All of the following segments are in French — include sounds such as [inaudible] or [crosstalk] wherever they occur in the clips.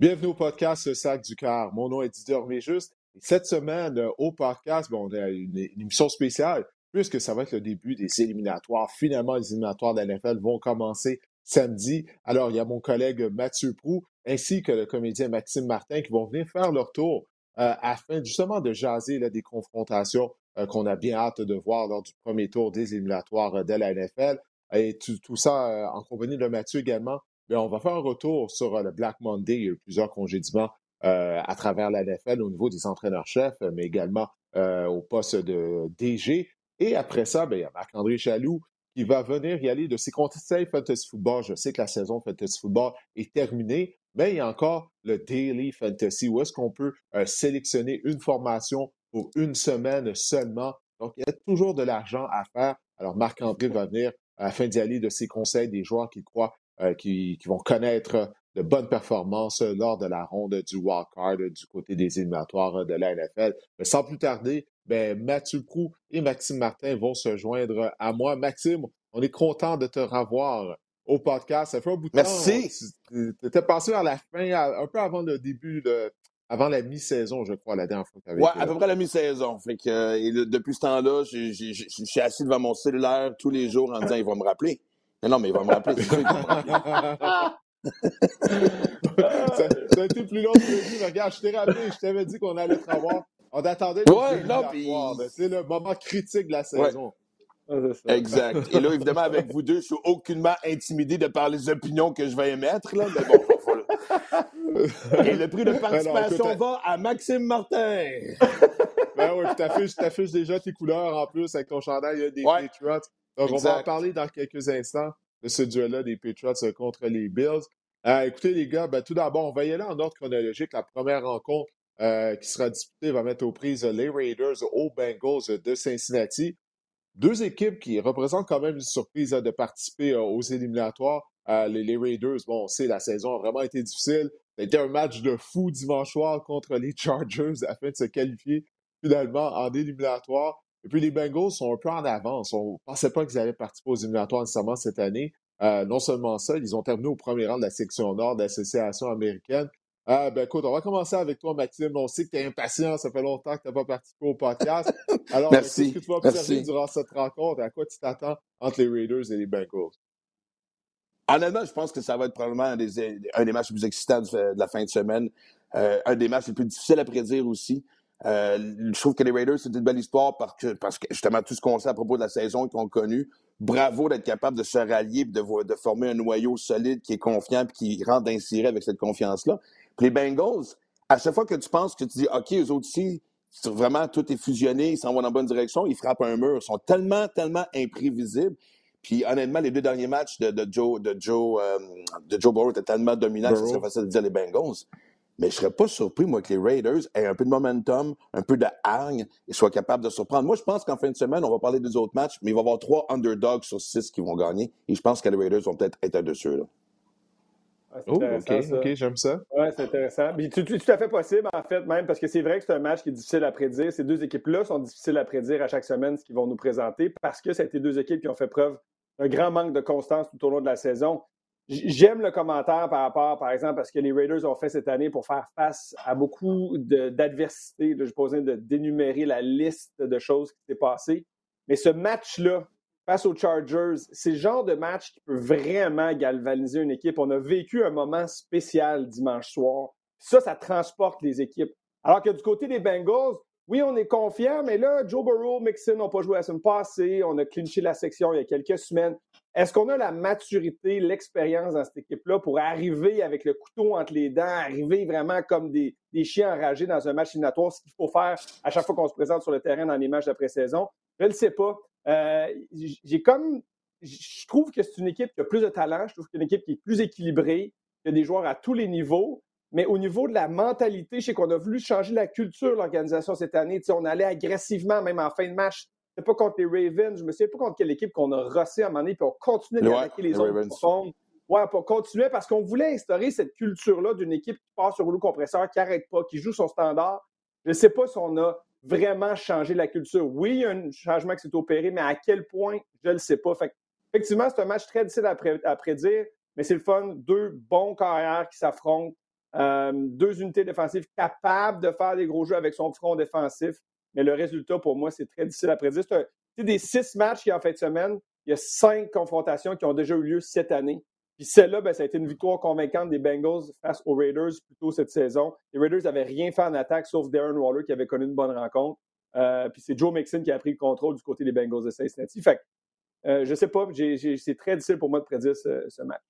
Bienvenue au podcast Sac du Car. Mon nom est Didier. Cette semaine, euh, au podcast, bon, on a une, émission spéciale puisque ça va être le début des éliminatoires. Finalement, les éliminatoires de la vont commencer samedi. Alors, il y a mon collègue Mathieu Prou ainsi que le comédien Maxime Martin qui vont venir faire leur tour euh, afin justement de jaser des confrontations euh, qu'on a bien hâte de voir lors du premier tour des éliminatoires de la NFL. Et tout, tout ça en compagnie de Mathieu également on va faire un retour sur euh, le Black Monday. Il y a eu plusieurs congédiements euh, à travers la NFL au niveau des entraîneurs-chefs, mais également euh, au poste de DG. Et après ça, ben, il y a Marc-André Chaloux qui va venir y aller de ses conseils Fantasy Football. Je sais que la saison Fantasy Football est terminée, mais il y a encore le Daily Fantasy où est-ce qu'on peut sélectionner une formation pour une semaine seulement. Donc, il y a toujours de l'argent à faire. Alors, Marc-André va venir afin d'y aller de ses conseils des joueurs qui croient euh, qui, vont connaître de bonnes performances lors de la ronde du wildcard du côté des éliminatoires de la NFL. Mais sans plus tarder, ben, Mathieu Prou et Maxime Martin vont se joindre à moi. Maxime, on est content de te revoir au podcast. Ça fait un bout de Merci. temps. Tu étais passé vers la fin, un peu avant le début de, avant la mi-saison, je crois, la dernière fois que tu avais Oui, à peu près la mi-saison. Fait que, euh, depuis ce temps-là, je suis assis devant mon cellulaire tous les jours en disant il va me rappeler. Non, non, mais il va me rappeler. [laughs] ça, ça, a été plus long que prévu. Regarde, je t'ai rappelé, je t'avais dit qu'on allait te revoir. On attendait le ouais, C'est le moment critique de la saison. exact. Et là, évidemment, avec vous deux, je suis aucunement intimidé de par les opinions que je vais émettre. Là, mais bon, faut Et le prix de participation va à Maxime Martin. ben oui, tu affiches, déjà tes couleurs en plus avec ton chandail des Patriots. Donc, on va en parler dans quelques instants de ce duel-là des Patriots contre les Bills. Euh, écoutez, les gars, ben, tout d'abord, on va y aller en ordre chronologique. La première rencontre euh, qui sera disputée va mettre aux prises les Raiders aux Bengals de Cincinnati. Deux équipes qui représentent quand même une surprise de participer euh, aux éliminatoires. Les, les, Raiders, bon, on sait, la saison a vraiment été difficile. Ça a été un match de fou dimanche soir contre les [laughs] Chargers afin de se qualifier finalement en éliminatoire. Et puis les Bengals sont un peu en avance. On ne pensait pas qu'ils allaient participer aux éliminatoires nécessairement cette année. Euh, non seulement ça, ils ont terminé au premier rang de la section nord de l'Association américaine. Euh, ben écoute, on va commencer avec toi, Maxime. On sait que tu es impatient, ça fait longtemps que tu n'as pas participé au podcast. [laughs] Alors, qu'est-ce que tu vas observer durant cette rencontre? À quoi tu t'attends entre les Raiders et les Bengals? Honnêtement, je pense que ça va être probablement un des, un des matchs les plus excitants de la fin de semaine. Euh, un des matchs les plus difficiles à prédire aussi. Euh, je trouve que les Raiders, c'est une belle histoire parce que, parce que justement, tout ce qu'on sait à propos de la saison qu'ils ont connue, bravo d'être capable de se rallier de, de former un noyau solide qui est confiant et qui rentre d'insérer avec cette confiance-là. Puis les Bengals, à chaque fois que tu penses que tu dis, OK, eux autres ici, vraiment, tout est fusionné, ils s'en vont dans la bonne direction, ils frappent un mur. Ils sont tellement, tellement imprévisibles. Puis honnêtement, les deux derniers matchs de, de Joe, de Joe, euh, de Joe Burrow étaient tellement dominants que c'est facile de dire les Bengals. Mais je ne serais pas surpris, moi, que les Raiders aient un peu de momentum, un peu de hargne et soient capables de surprendre. Moi, je pense qu'en fin de semaine, on va parler des autres matchs, mais il va y avoir trois underdogs sur six qui vont gagner. Et je pense que les Raiders vont peut-être être dessus. Là. oh, OK, OK, j'aime ça. Oui, c'est intéressant. tout, tout, à fait possible, en fait, même, parce que c'est vrai que c'est un match qui est difficile à prédire. Ces deux équipes-là sont difficiles à prédire à chaque semaine ce qu'ils vont nous présenter parce que c'était deux équipes qui ont fait preuve d'un grand manque de constance tout au long de la saison. J'aime le commentaire par rapport, par exemple, à ce que les Raiders ont fait cette année pour faire face à beaucoup d'adversités. Je posais de dénumérer la liste de choses qui s'est passées. Mais ce match-là, face aux Chargers, c'est le genre de match qui peut vraiment galvaniser une équipe. On a vécu un moment spécial dimanche soir. Ça, ça transporte les équipes. Alors que du côté des Bengals, oui, on est confiant, mais là, Joe Burrow, Mixon n'ont pas joué la semaine passée. On a clinché la section il y a quelques semaines. Est-ce qu'on a la maturité, l'expérience dans cette équipe-là pour arriver avec le couteau entre les dents, arriver vraiment comme des, chiens enragés dans un match éliminatoire, ce qu'il faut faire à chaque fois qu'on se présente sur le terrain dans les matchs d'après-saison? Je ne sais pas. Euh, j'ai comme. Je trouve que c'est une équipe qui a plus de talent. Je trouve que c'est une équipe qui est plus équilibrée, qui a des joueurs à tous les niveaux. Mais au niveau de la mentalité, je sais qu'on a voulu changer la culture de l'organisation cette année. on allait agressivement, même en fin de match, pas contre les Ravens, je me souviens pas contre quelle équipe qu'on a rossé à un moment donné, puis on continuait d'attaquer les, les autres Ouais, pour continuer parce qu'on voulait instaurer cette culture-là d'une équipe qui passe sur rouleau compresseur, qui n'arrête pas, qui joue son standard. Je ne sais pas si on a vraiment changé la culture. Oui, il y a un changement qui s'est opéré, mais à quel point, je ne le sais pas. Fait, effectivement, c'est un match très difficile à, prédire, mais c'est le fun. Deux bons carrières qui s'affrontent. deux unités défensives capables de faire des gros jeux avec son front défensif. Mais le résultat, pour moi, c'est très difficile à prédire. C'est des six matchs qu'il y a en fin de semaine. Il y a cinq confrontations qui ont déjà eu lieu cette année. Puis celle-là, ben, ça a été une victoire convaincante des Bengals face aux Raiders plus tôt cette saison. Les Raiders n'avaient rien fait en attaque sauf Darren Waller qui avait connu une bonne rencontre. Euh, puis c'est Joe Mixon qui a pris le contrôle du côté des Bengals de Cincinnati. Fait que, euh, je sais pas, c'est très difficile pour moi de prédire ce, match.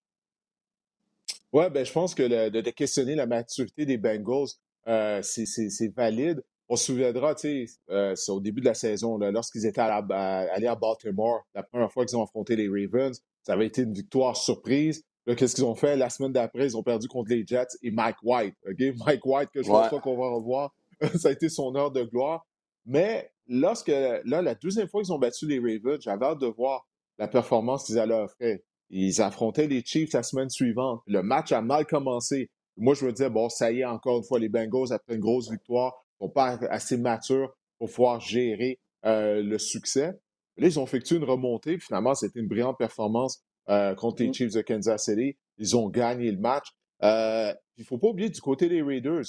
Oui, ben, je pense que de, questionner la maturité des Bengals, euh, c'est valide. On se souviendra, tu sais, euh, c'est au début de la saison, lorsqu'ils étaient allés à Baltimore, la première fois qu'ils ont affronté les Ravens, ça avait été une victoire surprise. Là, qu'est-ce qu'ils ont fait? La semaine d'après, ils ont perdu contre les Jets et Mike White. OK? [laughs] Mike White, que je ne pense pas qu'on va revoir. [laughs] ça a été son heure de gloire. Mais lorsque, là, la deuxième fois qu'ils ont battu les Ravens, j'avais hâte de voir la performance qu'ils allaient offrir. Ils affrontaient les Chiefs la semaine suivante. Le match a mal commencé. Moi, je me disais, bon, ça y est, encore une fois, les Bengals, après une grosse victoire, sont pas assez matures pour pouvoir gérer euh, le succès. Là, ils ont effectué une remontée. Finalement, c'était une brillante performance euh, contre les mm. Chiefs de Kansas City. Ils ont gagné le match. Euh, il ne faut pas oublier du côté des Raiders,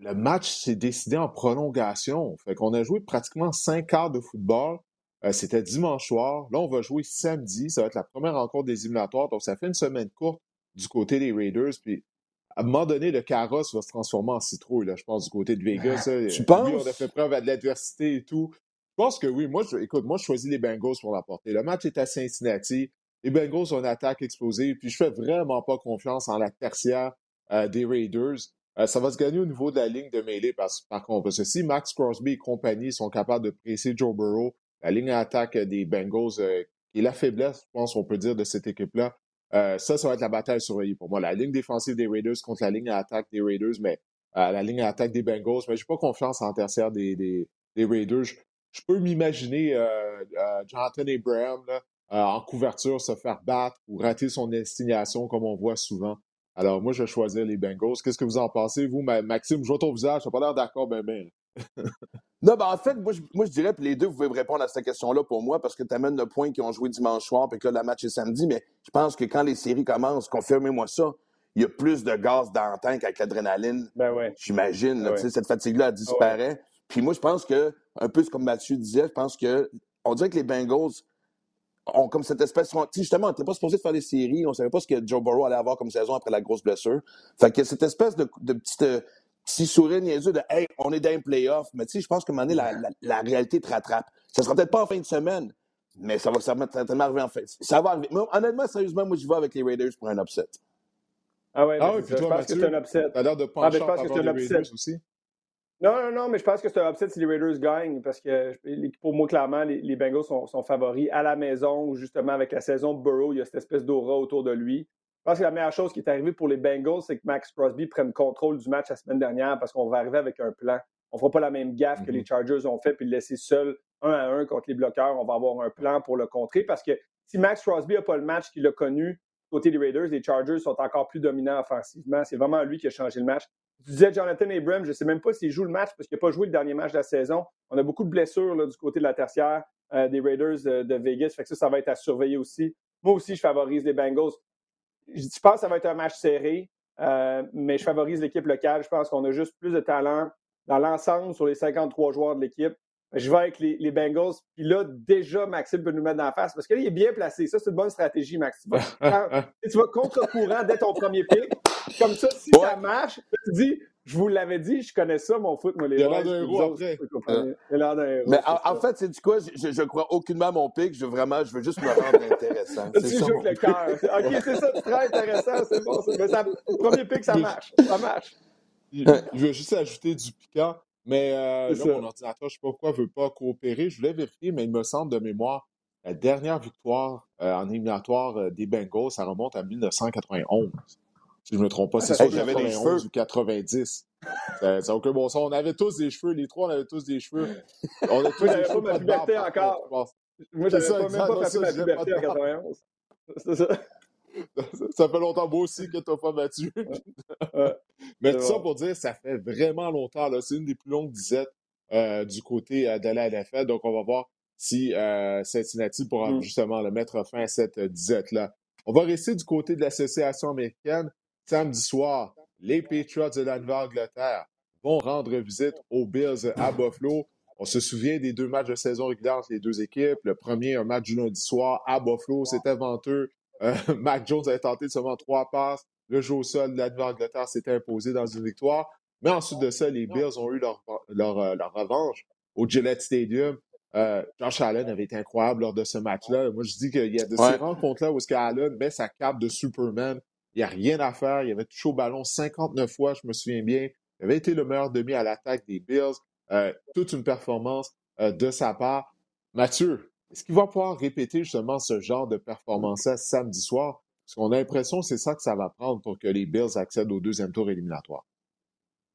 le match s'est décidé en prolongation. Fait qu'on a joué pratiquement cinq quarts de football. Euh, c'était dimanche soir. Là, on va jouer samedi. Ça va être la première rencontre des éliminatoires. Donc, ça fait une semaine courte du côté des Raiders. Puis, à un moment donné, le carrosse va se transformer en citrouille, là, je pense, du côté de Vegas. tu penses? on a fait preuve à de l'adversité et tout. Je pense que oui. Moi, je, écoute, moi, je choisis les Bengals pour l'apporter. Le match est à Cincinnati. Les Bengals ont une attaque explosive. Puis je fais vraiment pas confiance en la tertiaire euh, des Raiders. Euh, ça va se gagner au niveau de la ligne de mêlée parce, par contre. Parce que si Max Crosby et compagnie sont capables de presser Joe Burrow, la ligne d'attaque des Bengals, euh, qui est la faiblesse, je pense, on peut dire, de cette équipe-là, ça, ça va être la bataille surveillée pour moi. La ligne défensive des Raiders contre la ligne d'attaque des Raiders, mais la ligne d'attaque des Bengals. Mais je n'ai pas confiance en tertiaire des, des, Raiders je peux m'imaginer euh, euh, Jonathan Abraham euh, en couverture se faire battre ou rater son destination comme on voit souvent. Alors, moi, je vais choisir les Bengals. Qu'est-ce que vous en pensez, vous, Maxime? Je vois ton visage, tu n'as pas l'air d'accord, ben, ben. Non, ben, en fait, moi je, moi, je dirais, que les deux, vous pouvez répondre à cette question-là pour moi, parce que tu amènes le point qu'ils ont joué dimanche soir, puis que là, le match est samedi, mais je pense que quand les séries commencent, confirmez-moi ça, il y a plus de gaz dans le tank avec l'adrénaline. Ben ouais. J'imagine, ben cette fatigue-là disparaît. Puis moi, je pense que, un peu comme Mathieu disait, je pense que on dirait que les Bengals ont comme cette espèce. Justement, on n'était pas supposé faire des séries. On ne savait pas ce que Joe Burrow allait avoir comme saison après la grosse blessure. Fait que cette espèce de, de petite. Euh, petit sourire niaiseux de Hey, on est dans un playoff. Mais tu sais, je pense que un moment donné, la, la, réalité te rattrape. Ça sera peut-être pas en fin de semaine, mais ça va certainement arriver en fin. Ça va arriver. honnêtement, sérieusement, moi, je vais avec les Raiders pour un upset. Ah ouais, ah puis toi, je pense que c'est un upset. T'as l'air de pencher ah, je pense que c'est un upset. aussi. Non, non, non, mais je pense que c'est un upset si les Raiders gagnent parce que pour moi, clairement, les, Bengals sont, favoris à la maison, justement, avec la saison de Burrow, il y a cette espèce d'aura autour de lui. Je pense que la meilleure chose qui est arrivée pour les Bengals, c'est que Max Crosby prenne contrôle du match la semaine dernière parce qu'on va arriver avec un plan. On ne fera pas la même gaffe que les mm-hmm. Chargers ont fait puis le laisser seul un à un contre les bloqueurs. On va avoir un plan pour le contrer parce que si Max Crosby n'a pas le match qu'il a connu côté des Raiders, les Chargers sont encore plus dominants offensivement. C'est vraiment lui qui a changé le match. Tu disais Jonathan Abrams, je ne sais même pas s'il joue le match parce qu'il n'a pas joué le dernier match de la saison. On a beaucoup de blessures là, du côté de la tertiaire euh, des Raiders de, Vegas. Fait que ça, ça va être à surveiller aussi. Moi aussi, je favorise les Bengals. Je, pense que ça va être un match serré, euh, mais je favorise l'équipe locale. Je pense qu'on a juste plus de talent dans l'ensemble sur les 53 joueurs de l'équipe. Je vais avec les, Bengals. Puis là, déjà, Maxime peut nous mettre dans la face parce que là, il est bien placé. Ça, c'est une bonne stratégie, Maxime. tu vas [laughs] contre-courant dès ton premier pic. Comme ça, si ça marche, tu dis, je vous l'avais dit, je connais ça, mon foot, moi, les Il a l'air d'un héros après. Il a l'air Mais en, fait, c'est du quoi? Je, je crois aucunement à mon pic. Je veux vraiment, je veux juste me rendre intéressant. tu joues avec le cœur. OK, c'est ça, tu très intéressant, c'est bon. Mais ça, premier pic, ça marche. Ça marche. Je veux juste ajouter du piquant. Mais euh, là, mon ordinateur, je ne sais pas pourquoi, ne veut pas coopérer. Je voulais vérifier, mais il me semble de mémoire, la dernière victoire euh, en éliminatoire euh, des Bengals, ça remonte à 1991. Si je ne me trompe pas, ah, c'est soit j'avais des cheveux ou 90. Ça n'a aucun bon sens. On avait tous des cheveux, les trois, on avait tous des cheveux. On a tous des cheveux. pas ma puberté encore. Moi, j'avais pas, même pas fait ma puberté en 91. [laughs] C'est ça. [laughs] ça fait longtemps, moi aussi, que tu n'as pas battu. [laughs] Mais tout ça pour dire, ça fait vraiment longtemps. C'est une des plus longues disettes euh, du côté euh, de la NFL. Donc, on va voir si euh, Cincinnati pourra mm. justement le mettre fin à cette disette-là. On va rester du côté de l'Association américaine. Samedi soir, les Patriots de la Nouvelle-Angleterre vont rendre visite aux Bills à Buffalo. On se souvient des deux matchs de saison régulière entre les deux équipes. Le premier, un match du lundi soir à Buffalo, c'était venteux. Euh, [laughs] Mac Jones avait tenté seulement trois passes. Le jeu au sol de la Nouvelle-Angleterre s'était imposé dans une victoire. Mais ensuite de ça, les Bills ont eu leur, leur, euh, leur revanche au Gillette Stadium. Euh, Josh Allen avait été incroyable lors de ce match-là. Moi, je dis qu'il y a de ces rencontres-là où Allen met sa cape de Superman. Il n'y a rien à faire. Il avait touché au ballon 59 fois, je me souviens bien. Il avait été le meilleur demi à l'attaque des Bills. Euh, toute une performance euh, de sa part. Mathieu, est-ce qu'il va pouvoir répéter justement ce genre de performance-là samedi soir? Parce qu'on a l'impression que c'est ça que ça va prendre pour que les Bills accèdent au deuxième tour éliminatoire.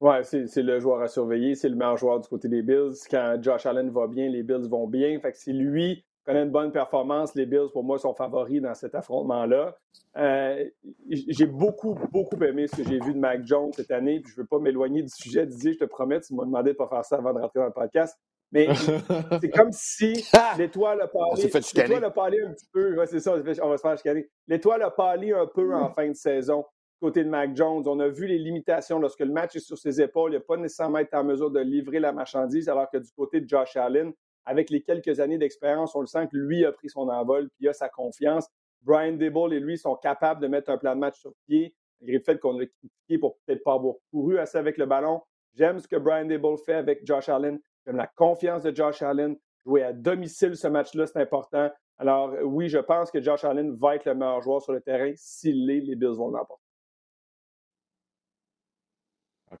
Oui, c'est le joueur à surveiller. C'est le meilleur joueur du côté des Bills. Quand Josh Allen va bien, les Bills vont bien. Fait que si lui connaît une bonne performance, les Bills, pour moi, sont favoris dans cet affrontement-là. Euh, j'ai beaucoup, beaucoup aimé ce que j'ai vu de Mac Jones cette année. Puis je ne veux pas m'éloigner du sujet, Didier, je te promets, tu m'as demandé de ne pas faire ça avant de rentrer dans le podcast. Mais [laughs] c'est comme si ah! l'étoile a parlé. L'étoile a parlé un petit peu. Ouais, c'est ça, on va se faire chicaner. L'étoile a parlé un peu en fin de saison côté de Mac Jones. On a vu les limitations lorsque le match est sur ses épaules. Il n'a pas nécessairement été en mesure de livrer la marchandise, alors que du côté de Josh Allen, avec les quelques années d'expérience, on le sent que lui a pris son envol, puis il a sa confiance. Brian Dable et lui sont capables de mettre un plan de match sur pied, malgré le fait qu'on l'a critiqué pour peut-être pas avoir couru assez avec le ballon. J'aime ce que Brian Dable fait avec Josh Allen. J'aime la confiance de Josh Allen. Jouer à domicile ce match-là, c'est important. Alors, oui, je pense que Josh Allen va être le meilleur joueur sur le terrain s'il l'est, les Bills vont l'emporter.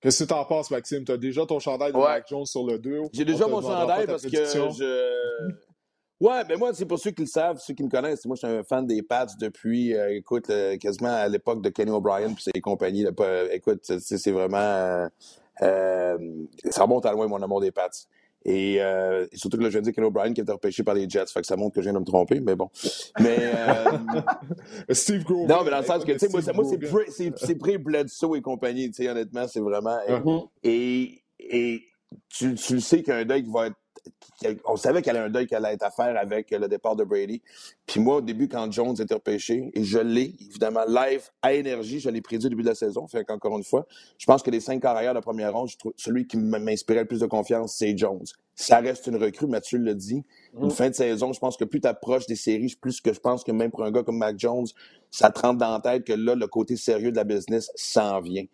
Qu'est-ce que tu en penses, Maxime? Tu as déjà ton chandail de Mac Jones sur le dos. J'ai déjà mon chandail parce que je. Ouais, mais ben moi, c'est pour ceux qui le savent, ceux qui me connaissent. Moi, je suis un fan des Pats depuis, euh, écoute, euh, quasiment à l'époque de Kenny O'Brien puis ses compagnies. écoute, c'est vraiment. Euh, ça remonte à loin, mon amour des Pats. Euh, et, surtout que là, je viens de dire Ken O'Brien qui a été repêché par les Jets. Fait que ça montre que je viens de me tromper, mais bon. Mais. Euh, [laughs] Steve Grover. Non, mais dans le sens que, tu sais, moi, moi c'est pré-Bledsoe et compagnie, tu sais, honnêtement, c'est vraiment. Uh-huh. Et, et, tu, tu le sais qu'un deuil qui va être on savait qu'elle avait un deuil qu'elle allait être à faire avec le départ de Brady. Puis moi, au début, quand Jones était repêché, et je l'ai, évidemment, live à énergie, je l'ai prédit au début de la saison, fait qu'encore une fois, je pense que les cinq carrières de première ronde, celui qui m'inspirait le plus de confiance, c'est Jones. Ça reste une recrue, Mathieu le dit. Une mm. fin de saison, je pense que plus tu approches des séries, plus que je pense que même pour un gars comme Mac Jones, ça te rentre dans la tête que là, le côté sérieux de la business s'en vient.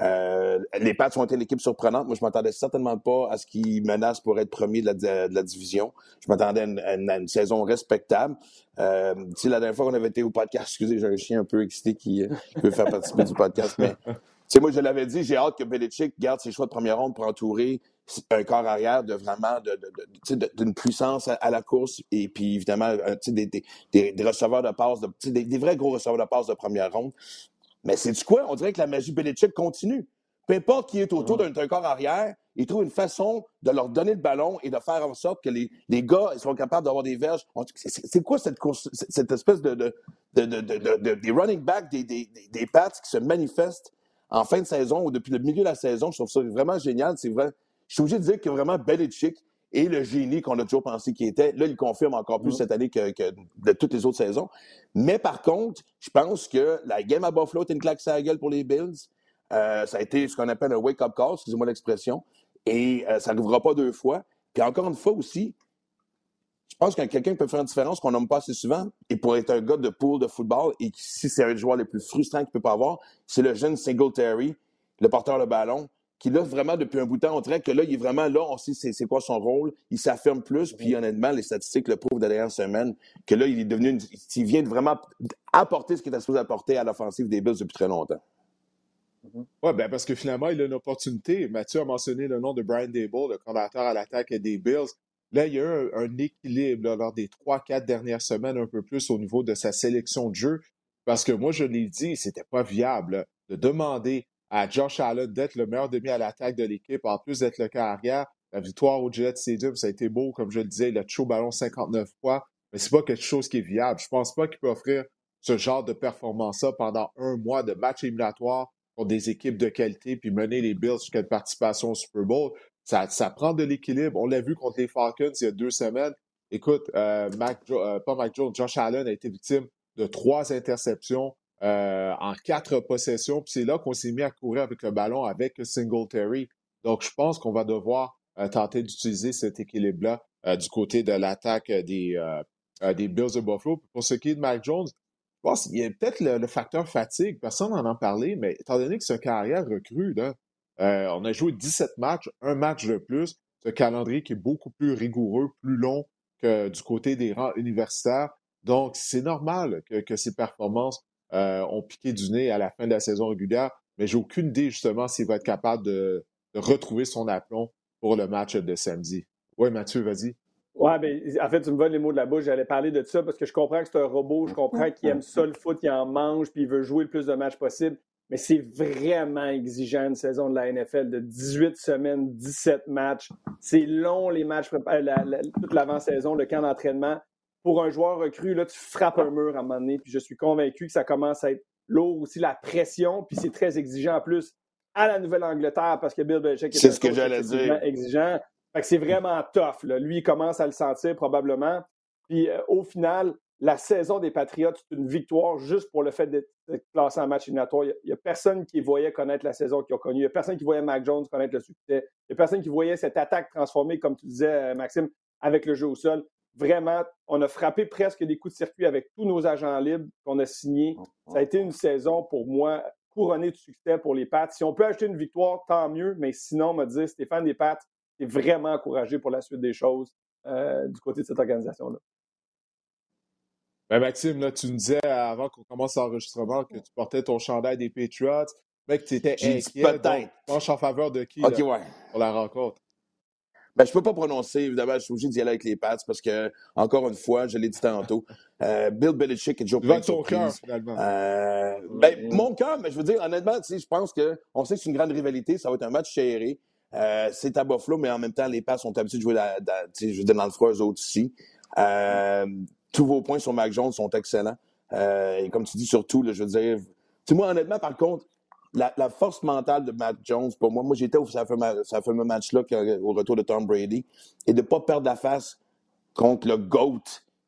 Euh, les Pats ont été l'équipe surprenante. Moi, je m'attendais certainement pas à ce qu'ils menacent pour être premier de la, division. Je m'attendais à, une, saison respectable. Euh, la dernière fois qu'on avait été au podcast, excusez, j'ai un chien un peu excité qui, euh, veut faire participer du podcast, mais [laughs] moi, je l'avais dit, j'ai hâte que Belichick garde ses choix de première ronde pour entourer un corps arrière de vraiment d'une puissance à, la course et puis évidemment des, des, des, receveurs de passe, de, des, des, vrais gros receveurs de passe de première ronde. Mais c'est du quoi? On dirait que la magie Belichick continue. Peu importe qui est autour d'un corps arrière, il trouve une façon de leur donner le ballon et de faire en sorte que les, les gars ils sont capables d'avoir des verges. C'est quoi cette, course, cette espèce de, de, de, des running backs, des, des, des Pats qui se manifestent en fin de saison ou depuis le milieu de la saison? Je trouve ça vraiment génial. C'est vrai. Je suis obligé de dire que vraiment Belichick et le génie qu'on a toujours pensé qu'il était. Là, il confirme encore plus cette année que, de toutes les autres saisons. Mais par contre, je pense que la game à Buffalo est une claque à la gueule pour les Bills. Euh, ça a été ce qu'on appelle un wake-up call, excusez-moi l'expression. Et euh, ça n'arrivera pas deux fois. Puis encore une fois aussi, je pense qu'il y a quelqu'un qui peut faire une différence qu'on nomme pas assez souvent, et pour être un gars de pool de football, et si c'est un des joueurs les plus frustrants qu'il peut pas avoir, c'est le jeune Singletary, le porteur de ballon, qui là, vraiment, depuis un bout de temps, on dirait que là, il est vraiment là, on sait c'est quoi son rôle, il s'affirme plus, puis honnêtement, les statistiques le prouvent de la dernière semaine, que là, il est devenu, une, il vient de vraiment apporter ce qu'il était supposé apporter à l'offensive des Bills depuis très longtemps. Oui, ben parce que finalement, il a une opportunité. Mathieu a mentionné le nom de Brian Dable, le coordinateur à l'attaque des Bills. Là, il y a eu un, équilibre lors des trois, quatre dernières semaines, un peu plus au niveau de sa sélection de jeu. Parce que moi, je l'ai dit, c'était pas viable de demander à Josh Allen d'être le meilleur demi à l'attaque de l'équipe, en plus d'être le carrière. La victoire au Gillette Stadium, ça a été beau, comme je le disais, il au ballon 59 fois, mais c'est pas quelque chose qui est viable. Je pense pas qu'il peut offrir ce genre de performance-là pendant un mois de match éliminatoire contre des équipes de qualité, puis mener les Bills jusqu'à une participation au Super Bowl. Ça, ça prend de l'équilibre. On l'a vu contre les Falcons il y a deux semaines. Écoute, euh, euh, pas Mac Jones, Josh Allen a été victime de trois interceptions en quatre possessions. Puis c'est là qu'on s'est mis à courir avec le ballon avec Singletary. Donc, je pense qu'on va devoir tenter d'utiliser cet équilibre-là du côté de l'attaque des, des Bills de Buffalo. Pour ce qui est de Mac Jones, je pense qu'il y a peut-être le, facteur fatigue. Personne n'en a parlé, mais étant donné que c'est carrière recrue, là, on a joué 17 matchs, un match de plus. Ce calendrier qui est beaucoup plus rigoureux, plus long que du côté des rangs universitaires. Donc, c'est normal que, que ses performances euh, ont piqué du nez à la fin de la saison régulière, mais j'ai aucune idée justement s'il va être capable de, retrouver son aplomb pour le match de samedi. Oui, Mathieu, vas-y. Oui, mais ben, en fait, tu me voles les mots de la bouche. J'allais parler de ça parce que je comprends que c'est un robot, je comprends qu'il aime ça le foot, il en mange, puis il veut jouer le plus de matchs possible. Mais c'est vraiment exigeant une saison de la NFL de 18 semaines, 17 matchs. C'est long les matchs, toute l'avant-saison, le camp d'entraînement. Pour un joueur recru, là, tu frappes un mur à un moment donné. Puis je suis convaincu que ça commence à être lourd aussi, la pression. Puis c'est très exigeant en plus à la Nouvelle-Angleterre parce que Bill Belichick est, ce que j'allais dire. exigeant. Fait que c'est vraiment tough. Là. Lui, il commence à le sentir probablement. Puis euh, au final, la saison des Patriots, c'est une victoire juste pour le fait d'être classé en match éliminatoire. Il n'y a, personne qui voyait connaître la saison qu'ils ont connue. Il n'y a personne qui voyait Mac Jones connaître le succès. Il n'y a personne qui voyait cette attaque transformée, comme tu disais, euh, Maxime, avec le jeu au sol. Vraiment, on a frappé presque des coups de circuit avec tous nos agents libres qu'on a signés. Ça a été une saison, pour moi, couronnée de succès pour les Pats. Si on peut acheter une victoire, tant mieux. Mais sinon, on m'a dit, Stéphane des Pats est vraiment encouragé pour la suite des choses euh, du côté de cette organisation-là. Ben Maxime, là, tu me disais avant qu'on commence l'enregistrement que tu portais ton chandail des Patriots. Mec, tu étais inquiet. Peut-être. Penche en faveur de qui pour la rencontre? Ben, je peux pas prononcer, évidemment, je suis obligé d'y aller avec les Pats parce que, encore une fois, je l'ai dit tantôt, euh, Bill Belichick toujours plein de ton cœur, finalement. Euh, ben, mon cœur, mais je veux dire, honnêtement, je pense qu'on sait que c'est une grande rivalité, ça va être un match serré. Euh, c'est à Buffalo, mais en même temps, les Pats sont habitués de jouer je veux dire, dans le froid, eux autres aussi. Euh, tous vos points sur Mac Jones sont excellents. Euh, et comme tu dis, surtout, je veux dire, tu moi, honnêtement, par contre, la, force mentale de Mac Jones, pour moi, moi, j'étais au ça fameux match-là au retour de Tom Brady, et de ne pas perdre la face contre le GOAT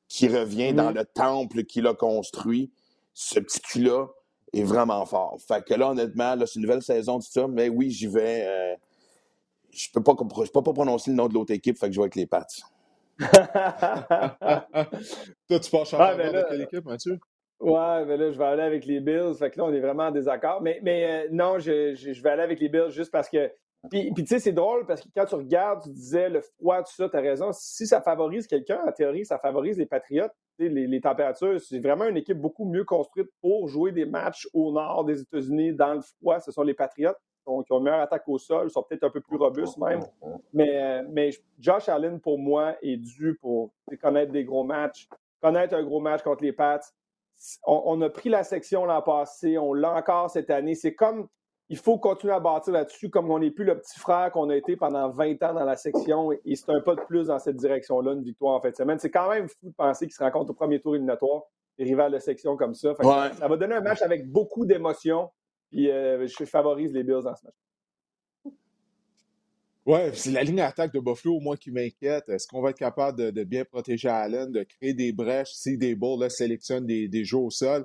qui revient dans le temple qu'il a construit. Ce petit cul-là est vraiment fort. Fait que là, honnêtement, là, c'est une nouvelle saison, tout ça, mais oui, j'y vais. Euh, je ne peux, pas, peux pas prononcer le nom de l'autre équipe, fait que je vais avec les Pats. [laughs] Toi, tu penses en ah, ben de quelle équipe, Mathieu? Ouais, ben là, je vais aller avec les Bills. Fait que là, on est vraiment en désaccord. Mais, mais euh, non, je, je, vais aller avec les Bills juste parce que. Puis, puis tu sais, c'est drôle parce que quand tu regardes, tu disais le froid, tout ça, tu as raison. Si ça favorise quelqu'un, en théorie, ça favorise les Patriotes. Les, les températures, c'est vraiment une équipe beaucoup mieux construite pour jouer des matchs au nord des États-Unis dans le froid. Ce sont les Patriotes qui ont une meilleure attaque au sol, sont peut-être un peu plus robustes même. Mais, euh, mais Josh Allen, pour moi, est dû pour connaître des gros matchs, connaître un gros match contre les Pats. On, a pris la section l'an passé, on l'a encore cette année. C'est comme, il faut continuer à bâtir là-dessus, comme on n'est plus le petit frère qu'on a été pendant 20 ans dans la section. Et, c'est un pas de plus dans cette direction-là, une victoire en fin de semaine. C'est quand même fou de penser qu'ils se rencontrent au premier tour éliminatoire, des rivales de section comme ça. Ça va donner un match avec beaucoup d'émotions puis euh, je favorise les Bills dans ce match. Ouais, c'est la ligne d'attaque de Buffalo, moi, qui m'inquiète. Est-ce qu'on va être capable de, bien protéger Allen, de créer des brèches si Dable sélectionne des, des jeux au sol?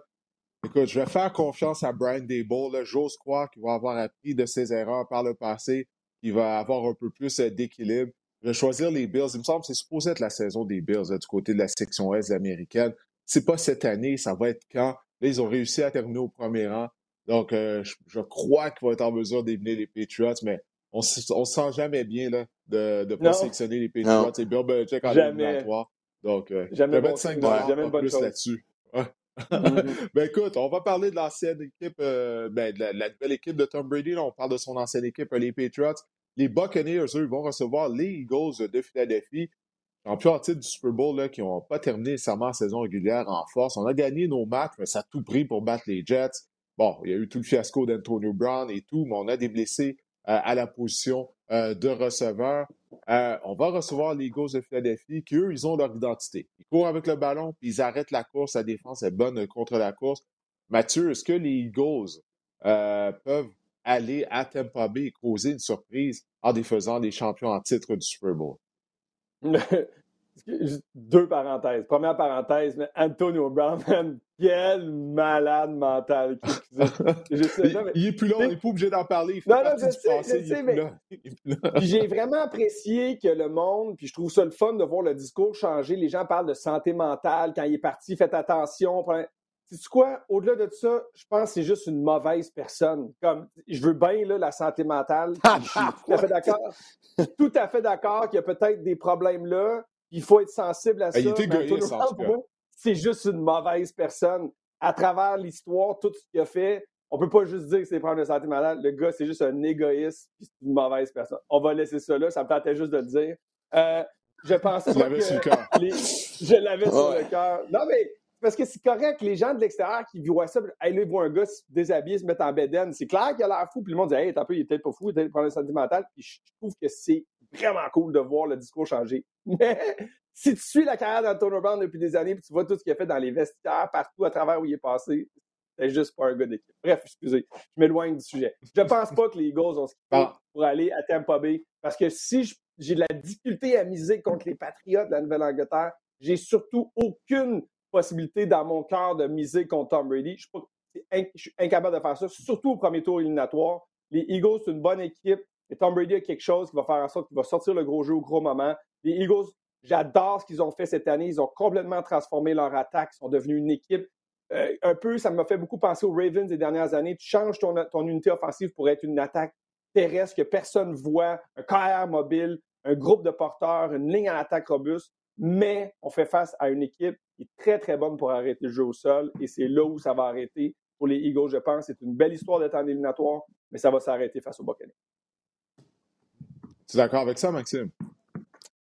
Écoute, je vais faire confiance à Brian Dable. J'ose croire qu'il va avoir appris de ses erreurs par le passé, qu'il va avoir un peu plus euh, d'équilibre. Je vais choisir les Bills. Il me semble que c'est supposé être la saison des Bills du côté de la section Est américaine. C'est pas cette année, ça va être quand? Là, ils ont réussi à terminer au premier rang. Donc, euh, je, crois qu'il va être en mesure d'éliminer les Patriots, mais on ne se sent jamais bien là, de ne pas sélectionner les Patriots. C'est Bill Belichick en éliminatoire. Donc, euh, je vais mettre 5 dollars en plus là-dessus. Mm-hmm. [laughs] ben écoute, on va parler de l'ancienne équipe, euh, ben, de la, nouvelle équipe de Tom Brady. Là, on parle de son ancienne équipe, les Patriots. Les Buccaneers, eux, vont recevoir les Eagles de Philadelphie, champions en titre du Super Bowl, là, qui n'ont pas terminé nécessairement la saison régulière en force. On a gagné nos matchs, mais ça a tout pris pour battre les Jets. Bon, il y a eu tout le fiasco d'Antonio Brown et tout, mais on a des blessés euh, à la position euh, de receveur. Euh, on va recevoir les Eagles de Philadelphie, qui eux, ils ont leur identité. Ils courent avec le ballon, puis ils arrêtent la course. La défense est bonne contre la course. Mathieu, est-ce que les Eagles peuvent aller à Tampa Bay et causer une surprise en défaisant les champions en titre du Super Bowl? [laughs] Deux parenthèses. Première parenthèse, mais Antonio Brown, [laughs] quel malade mental. [laughs] il, est plus long, il n'est pas obligé d'en parler. non, non, je sais, je sais, mais [laughs] j'ai vraiment apprécié que le monde, puis je trouve ça le fun de voir le discours changer. Les gens parlent de santé mentale. Quand il est parti, faites attention. C'est quoi? Au-delà de ça, je pense que c'est juste une mauvaise personne. Comme je veux bien là, la santé mentale. je suis tout à fait d'accord. tout à fait d'accord qu'il y a peut-être des problèmes là. Il faut être sensible à ça. C'est juste une mauvaise personne. À travers l'histoire, tout ce qu'il a fait, on peut pas juste dire que c'est problème de santé mentale. Le gars, c'est juste un égoïste c'est une mauvaise personne. On va laisser ça là. Ça me tentait juste de le dire. Euh, je pensais que... Les... Je l'avais sur le cœur. Non, mais parce que c'est correct, les gens de l'extérieur qui voient ça, hey, là, ils voient un gars se déshabiller, se mettre en bedaine. C'est clair qu'il a l'air fou, puis le monde dit, hey, t'as peu, il est peut-être pas fou, il a peut-être problème sentimental. Puis je trouve que c'est vraiment cool de voir le discours changer. Mais si tu suis la carrière d'Antonio Brown depuis des années, puis tu vois tout ce qu'il a fait dans les vestiaires, partout à travers où il est passé, c'est juste pas un gars d'équipe. Bref, excusez, je m'éloigne du sujet. Je pense pas que les Eagles ont ce qu'il faut pour aller à Tampa Bay, parce que si j'ai de la difficulté à miser contre les Patriots de la Nouvelle-Angleterre, j'ai surtout aucune possibilité dans mon cœur de miser contre Tom Brady. Je suis, incapable de faire ça, surtout au premier tour éliminatoire. Les Eagles, c'est une bonne équipe. Et Tom Brady a quelque chose qui va faire en sorte qu'il va sortir le gros jeu au gros moment. Les Eagles, j'adore ce qu'ils ont fait cette année. Ils ont complètement transformé leur attaque. Ils sont devenus une équipe. Euh, un peu, ça m'a fait beaucoup penser aux Ravens des dernières années. Tu changes ton, unité offensive pour être une attaque terrestre que personne ne voit, un carrière mobile, un groupe de porteurs, une ligne à attaque robuste. Mais on fait face à une équipe qui est très, très bonne pour arrêter le jeu au sol. Et c'est là où ça va arrêter pour les Eagles, je pense. C'est une belle histoire d'être en éliminatoire, mais ça va s'arrêter face au Buccaneers. Tu es d'accord avec ça, Maxime?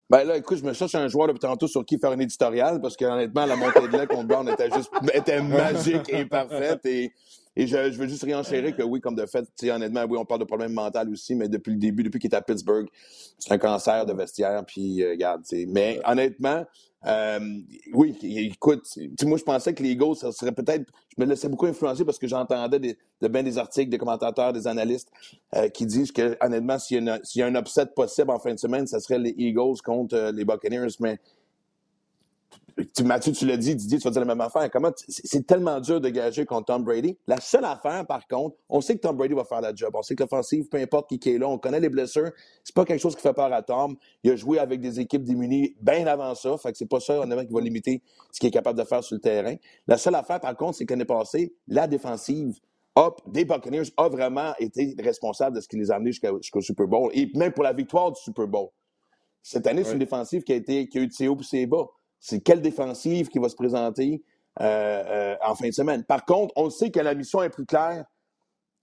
Ben là, écoute, je me cherche un joueur depuis tantôt sur qui faire un éditorial parce qu'honnêtement, la montée de lait contre Brown était juste [laughs] était magique et parfaite. Et, et je, je veux juste réenchérir que oui, comme de fait, honnêtement, oui, on parle de problèmes mentaux aussi, mais depuis le début, depuis qu'il est à Pittsburgh, c'est un cancer de vestiaire. Puis, euh, regarde, mais honnêtement, euh, oui, écoute, moi je pensais que les Eagles, ça serait peut-être. Je me laissais beaucoup influencer parce que j'entendais de bien des articles, des commentateurs, des analystes euh, qui disent que, honnêtement, s'il y, a un upset possible en fin de semaine, ça serait les Eagles contre euh, les Buccaneers. Mais Mathieu, tu l'as dit, Didier, tu vas dire la même affaire. Comment c'est tellement dur de gager contre Tom Brady. La seule affaire, par contre, on sait que Tom Brady va faire la job. On sait que l'offensive, peu importe qui est là, on connaît les blessures. C'est pas quelque chose qui fait peur à Tom. Il a joué avec des équipes démunies bien avant ça. Fait que c'est pas ça, honnêtement, qui va limiter ce qu'il est capable de faire sur le terrain. La seule affaire, par contre, c'est qu'année passée, la défensive hop, des Buccaneers a vraiment été responsable de ce qui les a amenés jusqu'au Super Bowl et même pour la victoire du Super Bowl. Cette année, c'est une défensive qui a, été, qui a eu de ses hauts et ses bas c'est quelle défensive qui va se présenter euh, euh, en fin de semaine? Par contre, on sait que la mission est plus claire,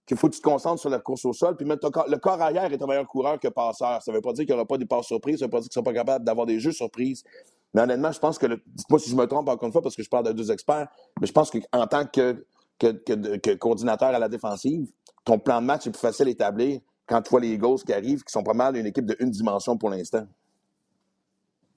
qu'il faut que tu te concentres sur la course au sol. Puis même le corps arrière est un meilleur coureur que passeur. Ça ne veut pas dire qu'il n'y aura pas des passes surprises, ça ne veut pas dire qu'ils ne sont pas capables d'avoir des jeux surprises. Mais honnêtement, je pense que, dites-moi si je me trompe encore une fois parce que je parle de deux experts, mais je pense qu'en tant que, que, coordinateur à la défensive, ton plan de match est plus facile à établir quand tu vois les Eagles qui arrivent, qui sont pas mal une équipe de une dimension pour l'instant.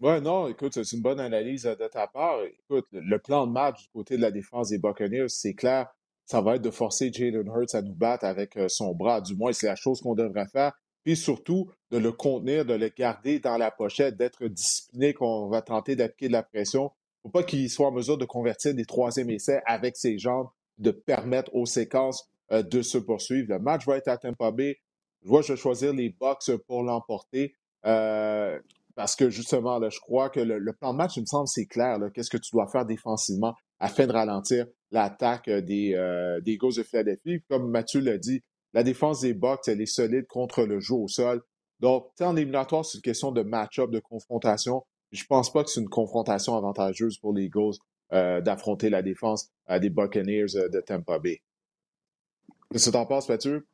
Ouais, non, écoute, c'est une bonne analyse euh, de ta part. Écoute, le plan de match du côté de la défense des Buccaneers, c'est clair, ça va être de forcer Jalen Hurts à nous battre avec euh, son bras. Du moins, c'est la chose qu'on devrait faire. Puis surtout, de le contenir, de le garder dans la pochette, d'être discipliné, qu'on va tenter d'appliquer de la pression. Faut pas qu'il soit en mesure de convertir des troisième essais avec ses jambes, de permettre aux séquences euh, de se poursuivre. Le match va être à Tampa Bay. Je vois, je vais choisir les Bucks pour l'emporter. Euh, parce que justement, là, je crois que le, plan de match, il me semble, c'est clair. Qu'est-ce que tu dois faire défensivement afin de ralentir l'attaque euh, des, euh, Eagles de Philadelphie? Comme Mathieu l'a dit, la défense des Bucks, elle est solide contre le jeu au sol. Donc, en éliminatoire, c'est une question de match-up, de confrontation. Je pense pas que c'est une confrontation avantageuse pour les Eagles euh, d'affronter la défense des Buccaneers de Tampa Bay. Qu'est-ce que tu en penses, Mathieu?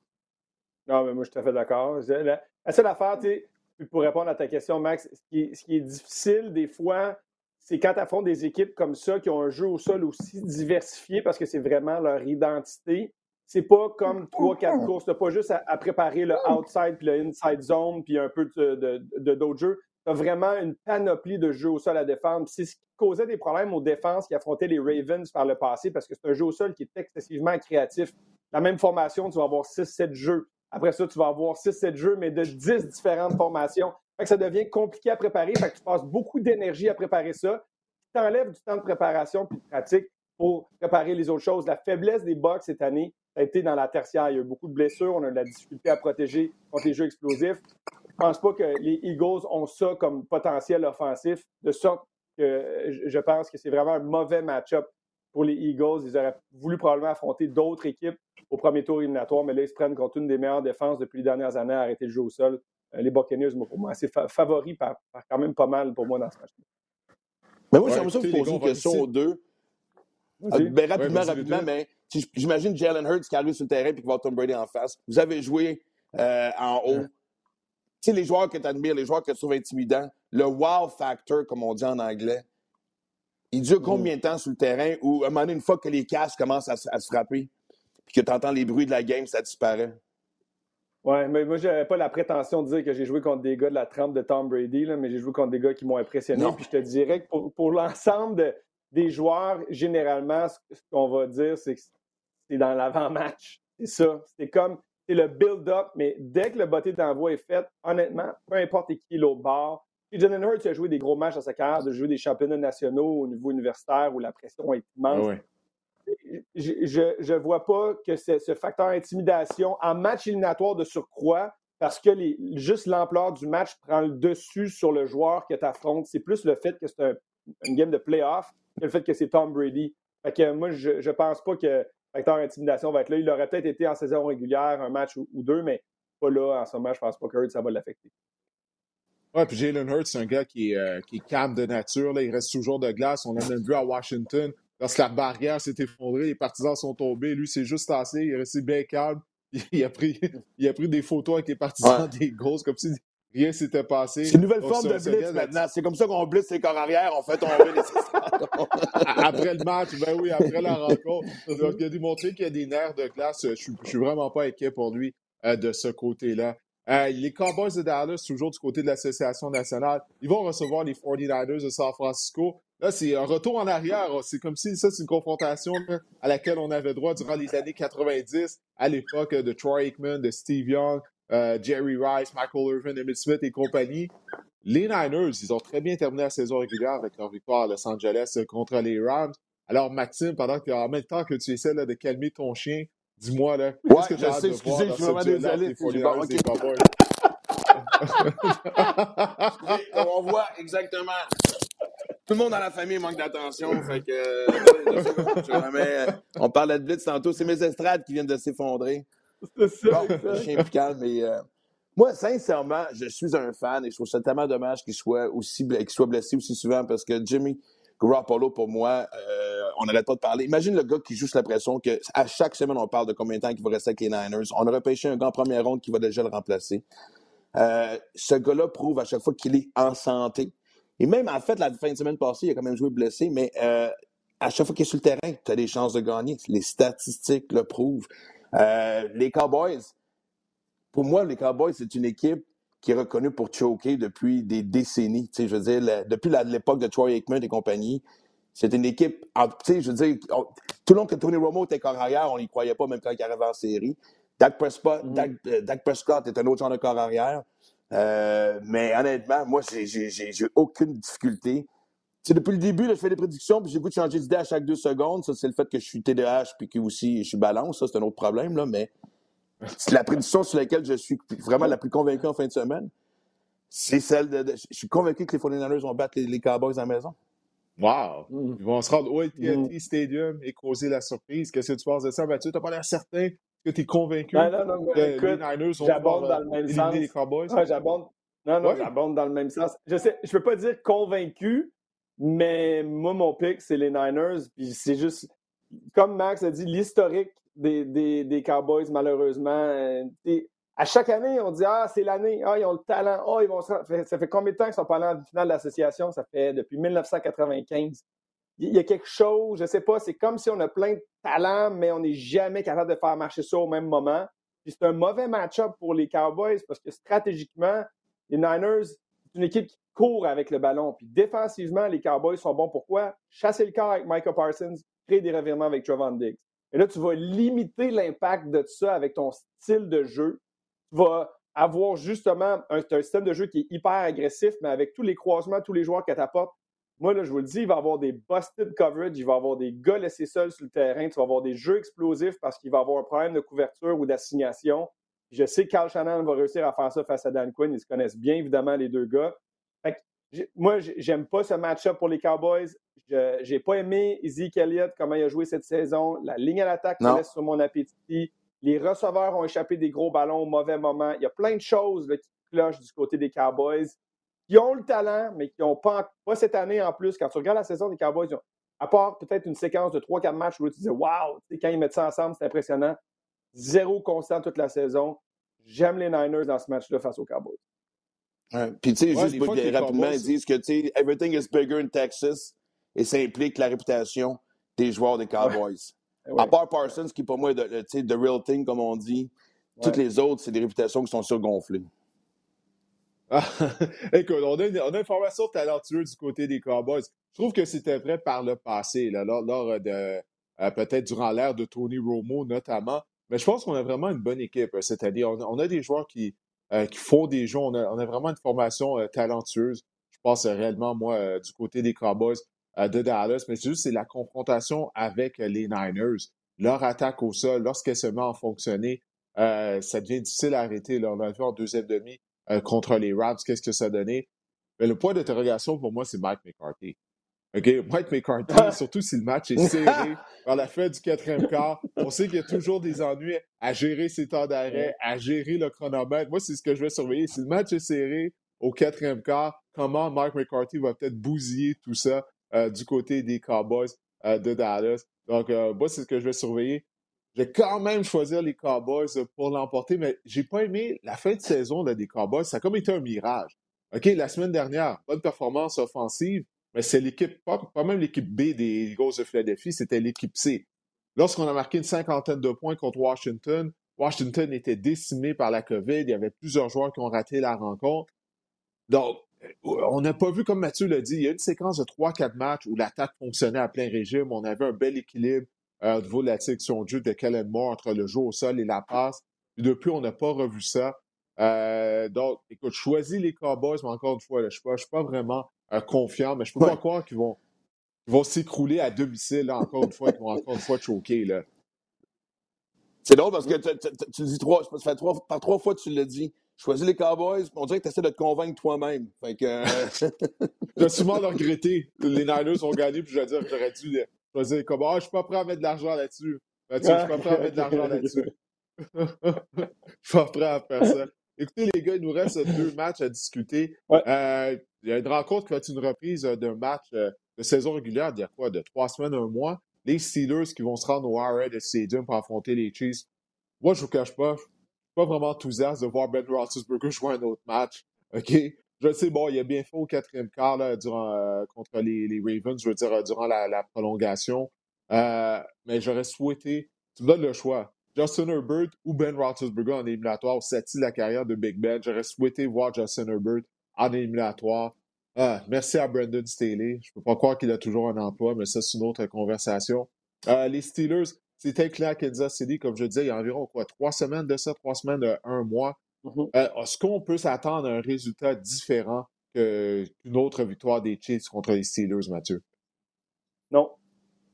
Non, mais moi, je suis tout à fait d'accord. La, la seule affaire, tu sais, pour répondre à ta question, Max, ce qui est, difficile des fois, c'est quand tu affrontes des équipes comme ça qui ont un jeu au sol aussi diversifié parce que c'est vraiment leur identité. C'est pas comme trois, quatre courses. Tu pas juste à, préparer le outside puis le inside zone puis un peu de, d'autres jeux. Tu as vraiment une panoplie de jeux au sol à défendre. C'est ce qui causait des problèmes aux défenses qui affrontaient les Ravens par le passé parce que c'est un jeu au sol qui est excessivement créatif. La même formation, tu vas avoir 6-7 jeux après ça, tu vas avoir 6-7 jeux, mais de 10 différentes formations. ça devient compliqué à préparer. Fait que tu passes beaucoup d'énergie à préparer ça. Tu t'enlèves du temps de préparation puis de pratique pour préparer les autres choses. La faiblesse des Bucks cette année, ça a été dans la tertiaire. Il y a eu beaucoup de blessures. On a de la difficulté à protéger contre les jeux explosifs. Je ne pense pas que les Eagles ont ça comme potentiel offensif, de sorte que je pense que c'est vraiment un mauvais match-up pour les Eagles. Ils auraient voulu probablement affronter d'autres équipes au premier tour éliminatoire, mais là, ils se prennent contre une des meilleures défenses depuis les dernières années à arrêter le jeu au sol. Euh, les Buccaneers, pour moi, c'est favori par, quand même pas mal pour moi dans ce match. Mais moi, j'aimerais ça vous poser une question aux deux. Ah, ben, rapidement, rapidement, mais j'imagine Jalen Hurts qui arrive sur le terrain et qui va Tom Brady en face. Vous avez joué euh, en haut. Tu sais, les joueurs que tu admires, les joueurs que tu trouves intimidants, le wow factor, comme on dit en anglais, il dure combien de temps sur le terrain ou à un moment donné, une fois que les casques commencent à, se frapper? Puis que tu entends les bruits de la game, ça disparaît? Oui, mais moi, j'avais pas la prétention de dire que j'ai joué contre des gars de la trempe de Tom Brady, là, mais j'ai joué contre des gars qui m'ont impressionné. Puis je te dirais que pour, l'ensemble des joueurs, généralement, ce, qu'on va dire, c'est que c'est dans l'avant-match. C'est ça. C'est comme c'est le build-up, mais dès que le botté d'envoi est fait, honnêtement, peu importe qui est l'autre bord, si Jalen Hurts a joué des gros matchs dans sa carrière, de jouer des championnats nationaux au niveau universitaire où la pression est immense. Je ne vois pas que ce facteur intimidation en match éliminatoire de surcroît, parce que juste l'ampleur du match prend le dessus sur le joueur que tu affrontes. C'est plus le fait que c'est un, une game de playoff que le fait que c'est Tom Brady. Fait que moi, je ne pense pas que le facteur intimidation va être là. Il aurait peut-être été en saison régulière, un match ou, deux, mais pas là en ce moment. Je pense pas que ça va l'affecter. Ouais, puis Jalen Hurts, c'est un gars qui est, euh, calme de nature. Là. Il reste toujours de glace. On l'a même vu à Washington. Lorsque la barrière s'est effondrée, les partisans sont tombés. Lui, c'est juste assez. Il est resté bien calme. [laughs] Il a pris, il a pris des photos avec les partisans des grosses, comme si rien s'était passé. C'est une nouvelle forme de blitz maintenant. C'est comme ça qu'on blitz les corps arrière. On fait tomber les [laughs] Après le match, ben oui, après la [laughs] rencontre. Donc, il a démontré qu'il y a des nerfs de glace. Je suis, suis vraiment pas inquiet pour lui euh, de ce côté-là. Euh, les Cowboys de Dallas, toujours du côté de l'Association nationale, ils vont recevoir les 49ers de San Francisco. Là, c'est un retour en arrière. C'est comme si ça, c'est une confrontation à laquelle on avait droit durant les années 90, à l'époque de Troy Aikman, de Steve Young, euh, Jerry Rice, Michael Irvin, Emmitt Smith et compagnie. Les Niners, ils ont très bien terminé la saison régulière avec leur victoire à Los Angeles contre les Rams. Alors, Maxime, pendant que, en même temps que tu essaies de calmer ton chien, Dis-moi, là. Qu'est-ce que tu as hâte de voir dans ce duel [laughs] [laughs] On voit exactement. Tout le monde dans la famille manque d'attention. Fait que, euh, on parlait de blitz tantôt. C'est mes estrades qui viennent de s'effondrer. C'est ça. Bon, chien calme. Mais, euh, moi, sincèrement, je suis un fan et je trouve ça tellement dommage qu'il soit, aussi, qu'il soit blessé aussi souvent parce que Jimmy Garoppolo, pour moi, euh, on n'arrête pas de parler. Imagine le gars qui joue la pression que à chaque semaine, on parle de combien de temps il va rester avec les Niners. On aurait pêché un gars en première ronde qui va déjà le remplacer. Euh, ce gars-là prouve à chaque fois qu'il est en santé. Et même, en fait, la fin de semaine passée, il a quand même joué blessé, mais euh, à chaque fois qu'il est sur le terrain, tu as des chances de gagner. Les statistiques le prouvent. les Cowboys, pour moi, les Cowboys, c'est une équipe qui est reconnu pour choker depuis des décennies. je veux dire, depuis l'époque de Troy Aikman et compagnie, c'est une équipe. je veux dire, tout le long que Tony Romo était corps arrière, on n'y croyait pas, même quand il arrivait en série. Dak Prescott, mm-hmm. euh, Dak, Prescott est un autre genre de corps arrière. Euh, mais honnêtement, moi, j'ai aucune difficulté. C'est depuis le début, je fais des prédictions, puis j'ai goût de changer d'idée à chaque deux secondes. Ça, c'est le fait que je suis TDAH, puis que aussi je suis balance. Ça, c'est un autre problème, là. Mais c'est la prédiction sur laquelle je suis vraiment la plus convaincu en fin de semaine. C'est celle de, Je suis convaincu que les 49ers vont battre les, Cowboys à la maison. Wow! Mm. Ils vont se rendre au AT&T mm. Stadium et causer la surprise. Qu'est-ce que tu penses de ça, Mathieu? T'as pas l'air certain que tu es convaincu non, non, non, que écoute, les Niners vont j'abonde dans le même sens. les Cowboys? j'abonde. Non, non, j'abonde dans le même sens. Je sais, je peux pas dire convaincu, mais moi, mon pic, c'est les Niners. Puis c'est juste, comme Max a dit, l'historique des, des, Cowboys, malheureusement. Euh, à chaque année, on dit Ah, c'est l'année, ah, ils ont le talent, ah, ils vont Ça fait combien de temps qu'ils sont pas allés en finale d'association? Ça fait depuis 1995. Il y a quelque chose, je sais pas, c'est comme si on a plein de talent, mais on n'est jamais capable de faire marcher ça au même moment. Puis c'est un mauvais match-up pour les Cowboys parce que stratégiquement, les Niners, c'est une équipe qui court avec le ballon. Puis défensivement, les Cowboys sont bons. Pourquoi? Chasser le corps avec Michael Parsons, créer des revirements avec Trevon Diggs. Et là, tu vas limiter l'impact de ça avec ton style de jeu. Tu vas avoir justement un, un, système de jeu qui est hyper agressif, mais avec tous les croisements, tous les joueurs qu'elle t'apporte, moi, là, je vous le dis, il va y avoir des busted coverage, il va y avoir des gars laissés seuls sur le terrain, tu vas avoir des jeux explosifs parce qu'il va y avoir un problème de couverture ou d'assignation. Je sais que Carl Shannon va réussir à faire ça face à Dan Quinn. Ils se connaissent bien, évidemment, les deux gars. Fait que, moi, j'aime pas ce match-up pour les Cowboys. Je n'ai pas aimé Zeke Elliott, comment il a joué cette saison. La ligne à l'attaque me laisse sur mon appétit. Les receveurs ont échappé des gros ballons au mauvais moment. Il y a plein de choses là, qui clochent du côté des Cowboys qui ont le talent, mais qui n'ont pas, pas cette année en plus. Quand tu regardes la saison des Cowboys, à part peut-être une séquence de 3-4 matchs où tu dis Waouh, quand ils mettent ça ensemble, c'est impressionnant. Zéro constant toute la saison. J'aime les Niners dans ce match-là face aux Cowboys. Puis, tu sais, juste pour rapidement, ils disent que, tu sais, everything is bigger in Texas et ça implique la réputation des joueurs des Cowboys. À part Parsons, qui pour moi est de, the real thing, comme on dit, toutes les autres, c'est des réputations qui sont surgonflées. [laughs] écoute, on a, une, on a, une, formation talentueuse du côté des Cowboys. Je trouve que c'était vrai par le passé, là, lors, de euh, peut-être durant l'ère de Tony Romo notamment. Mais je pense qu'on a vraiment une bonne équipe euh, cette année. On, a des joueurs qui, euh, qui font des jeux. On a, vraiment une formation talentueuse. Je pense réellement, moi, du côté des Cowboys de Dallas. Mais juste, c'est la confrontation avec les Niners. Leur attaque au sol, lorsqu'elle se met à fonctionner, ça devient difficile à arrêter. Là, on a vu en deuxième demi euh, contre les Rams, qu'est-ce que ça a donné? Mais le point d'interrogation pour moi, c'est Mike McCarthy. OK? Mike McCarthy, surtout si le match est [laughs] serré vers la fin du quatrième quart, on sait qu'il y a toujours des ennuis à gérer ses temps d'arrêt, à gérer le chronomètre. Moi, c'est ce que je vais surveiller. Si le match est serré au quatrième quart, comment Mike McCarthy va peut-être bousiller tout ça euh, du côté des Cowboys euh, de Dallas? Donc, moi, c'est ce que je vais surveiller. Je vais quand même choisir les Cowboys pour l'emporter, mais j'ai pas aimé la fin de saison des Cowboys. Ça a comme été un mirage. OK, la semaine dernière, bonne performance offensive, mais c'est l'équipe, pas, même l'équipe B des Eagles de Philadelphie, c'était l'équipe C. Lorsqu'on a marqué une cinquantaine de points contre Washington, Washington était décimé par la COVID. Il y avait plusieurs joueurs qui ont raté la rencontre. Donc, on n'a pas vu, comme Mathieu l'a dit, il y a une séquence de 3-4 matchs où l'attaque fonctionnait à plein régime. On avait un bel équilibre euh, au niveau de la de jeu de Kellen Moore entre le jeu au sol et la passe. depuis, on n'a pas revu ça. Euh, donc, écoute, choisis les Cowboys, mais encore une fois, je ne suis, suis, pas vraiment euh, confiant, mais je ne peux pas croire qu'ils vont, vont s'écrouler à domicile, encore une fois, qu'ils vont encore une fois choquer. Là. C'est drôle parce que tu, dis trois, ça fait trois, par trois fois tu l'as dit. Choisis les Cowboys, on dirait que tu essaies de te convaincre toi-même. Fait que. [laughs] je vais souvent le regretter. Les Niners ont gagné, puis je vais dire que j'aurais dû je vais dire comme Ah, je suis pas prêt à mettre de l'argent là-dessus. Ben, je suis pas prêt à mettre de l'argent là-dessus. [laughs] je suis pas prêt à faire ça. Écoutez, les gars, il nous reste deux matchs à discuter. Euh, il y a une rencontre qui va être une reprise euh, d'un match euh, de saison régulière d'il y a quoi, de trois semaines, un mois. Les Steelers qui vont se rendre au Arrowhead Stadium pour affronter les Chiefs. Moi, je vous cache pas, je suis pas vraiment enthousiaste de voir Ben Roethlisberger jouer un autre match. OK? Je sais, bon, il a bien fait au quatrième quart là, durant, euh, contre les, les, Ravens, je veux dire, durant la, la prolongation. Euh, mais j'aurais souhaité, tu me donnes le choix, Justin Herbert ou Ben Roethlisberger en éliminatoire de la carrière de Big Ben. J'aurais souhaité voir Justin Herbert en éliminatoire. Ah, merci à Brandon Staley. Je ne peux pas croire qu'il a toujours un emploi, mais ça, c'est une autre conversation. Euh, les Steelers, c'était clair à Kansas City, comme je disais, il y a environ quoi, trois semaines de ça, trois semaines, un mois. Mm-hmm. Euh, est-ce qu'on peut s'attendre à un résultat différent qu'une autre victoire des Chiefs contre les Steelers, Mathieu? Non.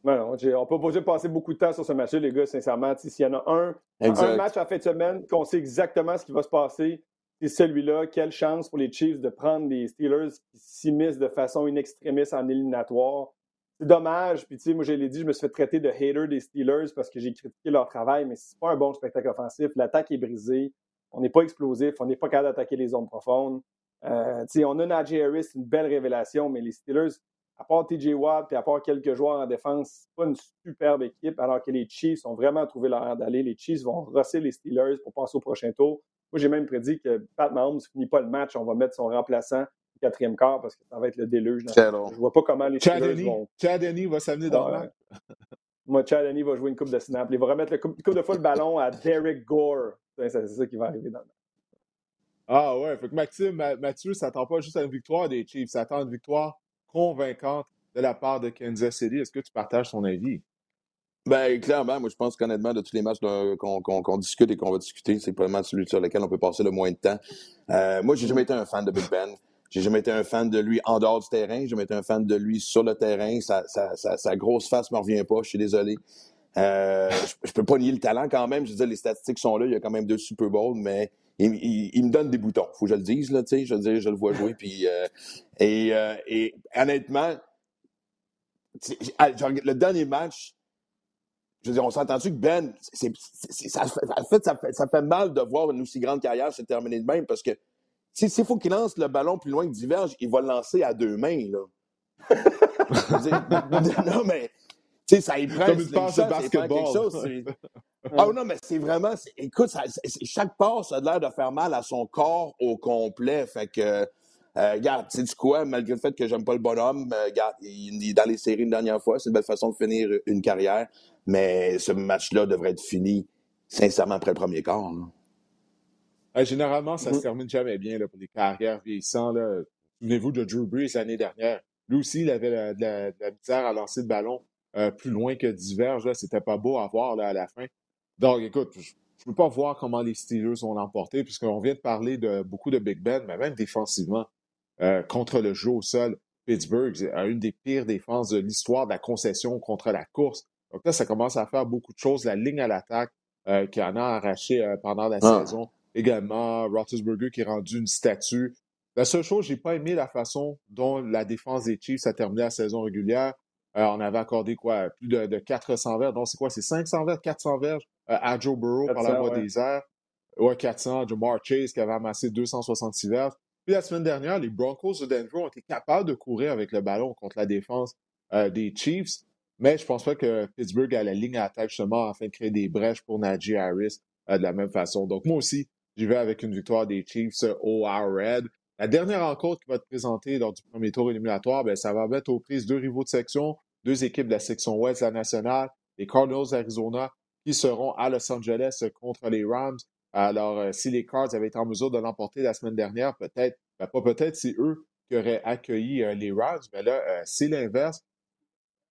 non, on peut pas passer beaucoup de temps sur ce match-là, les gars, sincèrement. S'il y en a un, un match à fin de semaine qu'on sait exactement ce qui va se passer, c'est celui-là. Quelle chance pour les Chiefs de prendre les Steelers qui s'immiscent de façon inextrémiste en éliminatoire. C'est dommage. Puis, tu sais, moi, je l'ai dit, je me suis fait traiter de hater des Steelers parce que j'ai critiqué leur travail, mais c'est pas un bon spectacle offensif. L'attaque est brisée. On n'est pas explosif, on n'est pas capable d'attaquer les zones profondes. Euh, on a Najee Harris, une belle révélation, mais les Steelers, à part TJ Watt et à part quelques joueurs en défense, c'est pas une superbe équipe, alors que les Chiefs ont vraiment trouvé leur air d'aller. Les Chiefs vont rosser les Steelers pour passer au prochain tour. Moi, j'ai même prédit que Pat Mahomes ne finit pas le match, on va mettre son remplaçant au quatrième quart parce que ça va être le déluge. Je vois pas comment les Steelers vont... Chad va s'amener dans le match. Moi, Chad va jouer une coupe de snap. Il va remettre une coupe de fois le ballon à Derek Gore. C'est ça qui va arriver dans le Ah ouais, fait que Maxime, Mathieu s'attend pas juste à une victoire des Chiefs, s'attend à une victoire convaincante de la part de Kansas City. Est-ce que tu partages son avis? Ben, clairement, moi, je pense qu'honnêtement, de tous les matchs qu'on discute et qu'on va discuter, c'est probablement celui sur lequel on peut passer le moins de temps. Euh, moi, j'ai jamais été un fan de Big Ben. J'ai jamais été un fan de lui en dehors du terrain. J'ai jamais été un fan de lui sur le terrain. Sa, sa, grosse face me revient pas. Je suis désolé. Euh, je, peux pas nier le talent quand même. Je veux dire, les statistiques sont là. Il y a quand même deux Super Bowls, mais il, me donne des boutons. Faut que je le dise, là, tu sais. Je veux dire, je le vois jouer. Puis, euh, et, et honnêtement, le dernier match, je veux dire, on s'est entendu que Ben, ça, fait, ça, fait, mal de voir une aussi grande carrière se terminer de même parce que s'il faut qu'il lance le ballon plus loin que diverge, il va le lancer à deux mains. Là. [laughs] non, mais sais, ça y prend. Comme une passe de basketball. [laughs] ah non, mais c'est vraiment. Écoute, chaque passe a l'air de faire mal à son corps au complet. Fait que euh, regarde, c'est du quoi, malgré le fait que j'aime pas le bonhomme, euh, regarde, il, est dans les séries une dernière fois, c'est une belle façon de finir une carrière, mais ce match-là devrait être fini, sincèrement, après le premier quart. généralement, ça ne se mm-hmm. termine jamais bien là, pour les carrières vieillissantes. Souvenez-vous de Drew Brees l'année dernière. Lui aussi, il avait de la, misère à lancer le ballon euh, plus loin que diverge. C'était pas beau à voir là, à la fin. Donc, écoute, je ne peux pas voir comment les Steelers ont l'emporté, puisqu'on vient de parler de beaucoup de Big Ben, mais même défensivement. Euh, contre le jeu au sol. Pittsburgh a une des pires défenses de l'histoire de la concession contre la course. Donc là, ça commence à faire beaucoup de choses. La ligne à l'attaque euh, qui en a arraché euh, pendant la ah. saison. Également, Roethlisberger qui est rendu une statue. La seule chose, j'ai pas aimé la façon dont la défense des Chiefs a terminé la saison régulière. On avait accordé quoi? Plus de, 400 verges. Donc, c'est quoi? C'est 500 verges, 400 verges à Joe Burrow par la voie des airs. Ouais, 400. Jamar Chase qui avait amassé 266 verges. Puis la semaine dernière, les Broncos de Denver ont été capables de courir avec le ballon contre la défense euh, des Chiefs. Mais je pense pas que Pittsburgh a la ligne à attaque justement afin de créer des brèches pour Najee Harris euh, de la même façon. Donc moi aussi, j'y vais avec une victoire des Chiefs euh, au Red. La dernière rencontre qui va être présentée lors du premier tour éliminatoire, ben, ça va mettre aux prises deux rivaux de section, deux équipes de la section ouest de la nationale, les Cardinals d'Arizona qui seront à Los Angeles contre les Rams. Alors, euh, si les Cards avaient été en mesure de l'emporter la semaine dernière, peut-être, ben, pas peut-être, c'est eux qui auraient accueilli euh, les Rams, mais là, euh, c'est l'inverse.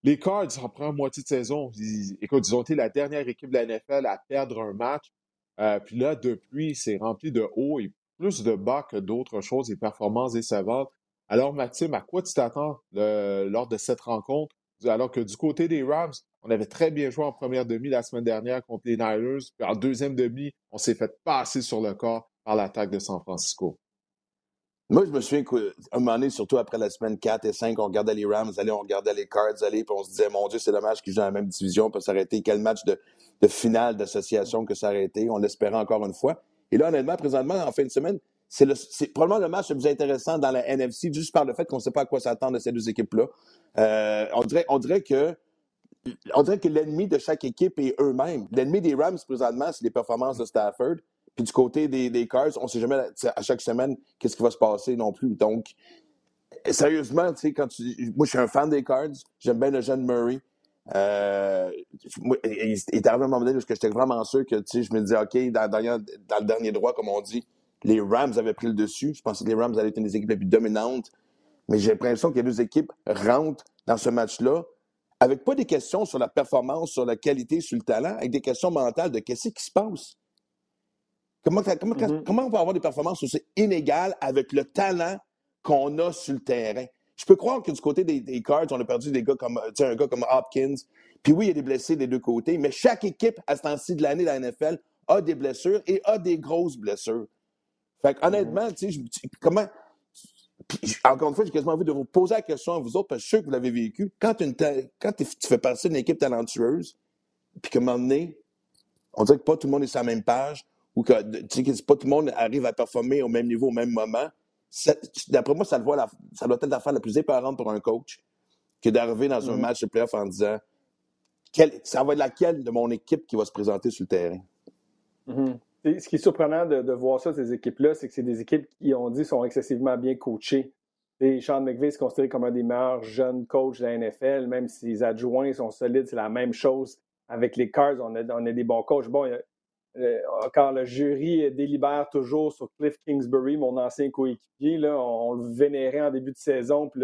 Les Cards, en première moitié de saison, ils, écoute, ils ont été la dernière équipe de la NFL à perdre un match. puis là, depuis, c'est rempli de hauts et plus de bas que d'autres choses, des performances décevantes. Alors, Maxime, à quoi tu t'attends lors de cette rencontre? Alors que du côté des Rams, on avait très bien joué en première demi la semaine dernière contre les Niners. Puis en deuxième demi, on s'est fait passer sur le corps par l'attaque de San Francisco. Moi, je me souviens qu'à un moment donné, surtout après la semaine 4 et 5, on regardait les Rams aller, on regardait les Cards aller, puis on se disait, mon Dieu, c'est dommage qu'ils jouent dans la même division, pour s'arrêter. Quel match de, finale d'association que ça aurait. On l'espérait encore une fois. Et là, honnêtement, présentement, en fin de semaine, c'est probablement le match le plus intéressant dans la NFC, juste par le fait qu'on ne sait pas à quoi s'attendre de ces deux équipes-là. Euh, on, dirait, on dirait que on dirait que l'ennemi de chaque équipe est eux-mêmes. L'ennemi des Rams, présentement, c'est les performances de Stafford. Puis du côté des, Cards, on ne sait jamais à chaque semaine qu'est-ce qui va se passer non plus. Donc, sérieusement, tu sais, quand. Moi, je suis un fan des Cards. J'aime bien le jeune Murray. Euh, il est arrivé un moment donné où j'étais vraiment sûr que, tu sais, je me disais, OK, dans, le dernier droit, comme on dit, les Rams avaient pris le dessus. Je pensais que les Rams allaient être une des équipes les plus dominantes. Mais j'ai l'impression que les deux équipes rentrent dans ce match-là avec pas des questions sur la performance, sur la qualité, sur le talent, avec des questions mentales de qu'est-ce qui se passe? Comment, mm-hmm. comment, on peut avoir des performances aussi inégales avec le talent qu'on a sur le terrain? Je peux croire que du côté des, Cards, on a perdu des gars comme, un gars comme Hopkins. Puis oui, il y a des blessés des deux côtés, mais chaque équipe à ce temps-ci de l'année de la NFL a des blessures et a des grosses blessures. Fait honnêtement, tu sais, comment, encore une fois, j'ai quasiment envie de vous poser la question à vous autres, parce que je suis sûr que vous l'avez vécu. Quand, quand tu fais partie d'une équipe talentueuse, puis qu'à un moment donné, on dirait que pas tout le monde est sur la même page, ou que, pas tout le monde arrive à performer au même niveau au même moment, d'après moi, ça, le voit ça doit être l'affaire la plus éparante pour un coach que d'arriver dans un mm-hmm. match de playoff en disant ça va être laquelle de mon équipe qui va se présenter sur le terrain? Ce qui est surprenant de, voir ça, ces équipes-là, c'est que c'est des équipes qui, on dit, sont excessivement bien coachées. Sean McVay est considéré comme un des meilleurs jeunes coachs de la NFL, même si les adjoints sont solides, c'est la même chose. Avec les Cards, on a, on des bons coachs. Bon, quand le jury délibère toujours sur Cliff Kingsbury, mon ancien coéquipier, là, on, le vénérait en début de saison. Puis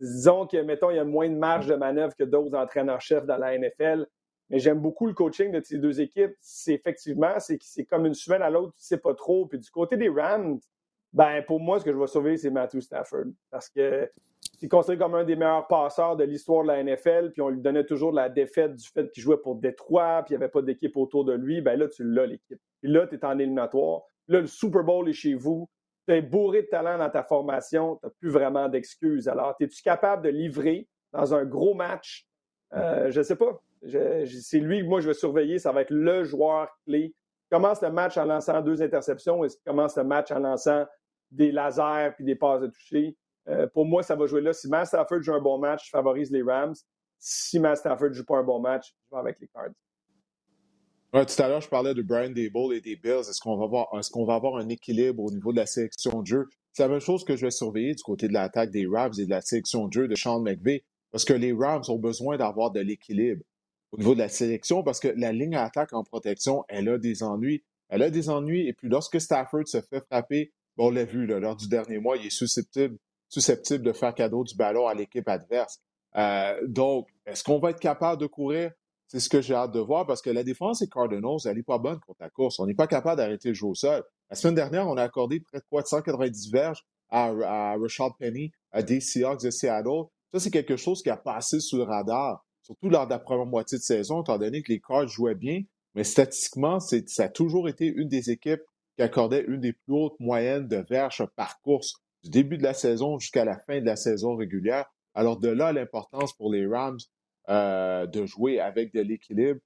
disons que, mettons, il y a moins de marge de manœuvre que d'autres entraîneurs-chefs dans la NFL Mais j'aime beaucoup le coaching de ces deux équipes. C'est effectivement, c'est comme une semaine à l'autre, tu sais pas trop. Puis du côté des Rams, ben pour moi, ce que je vais surveiller, c'est Matthew Stafford. Parce que c'est considéré comme un des meilleurs passeurs de l'histoire de la NFL, puis on lui donnait toujours de la défaite du fait qu'il jouait pour Détroit, puis il n'y avait pas d'équipe autour de lui. Ben là, tu l'as, l'équipe. Puis là, tu es en éliminatoire. Là, le Super Bowl est chez vous. Tu es bourré de talent dans ta formation. Tu n'as plus vraiment d'excuses. Alors, es-tu capable de livrer dans un gros match? Euh, je ne sais pas. C'est lui que moi, je vais surveiller. Ça va être le joueur clé. Commence le match en lançant deux interceptions et commence le match en lançant des lasers puis des passes de toucher. Euh, pour moi, ça va jouer là. Si Matt Stafford joue un bon match, je favorise les Rams. Si Matt Stafford ne joue pas un bon match, je vais avec les Cards. tout à l'heure, je parlais de Brian Dable et des Bills. Est-ce qu'on va, avoir, va avoir un équilibre au niveau de la sélection de jeu? C'est la même chose que je vais surveiller du côté de l'attaque des Rams et de la sélection de jeu de Sean McVay, parce que les Rams ont besoin d'avoir de l'équilibre au niveau de la sélection, parce que la ligne à attaque en protection, elle a des ennuis. Elle a des ennuis, et puis lorsque Stafford se fait frapper, on l'a vu lors du dernier mois, il est susceptible susceptible de faire cadeau du ballon à l'équipe adverse. Euh, donc, est-ce qu'on va être capable de courir? C'est ce que j'ai hâte de voir parce que la défense des Cardinals, elle n'est pas bonne contre la course. On n'est pas capable d'arrêter le jeu au sol. La semaine dernière, on a accordé près de quoi? 190 verges à, à Rashad Penny, à des Seahawks de Seattle. Ça, c'est quelque chose qui a passé sous le radar, surtout lors de la première moitié de saison, étant donné que les Cards jouaient bien. Mais statistiquement, ça a toujours été une des équipes qui accordait une des plus hautes moyennes de verges par course du début de la saison jusqu'à la fin de la saison régulière. Alors de là l'importance pour les Rams euh, de jouer avec de l'équilibre.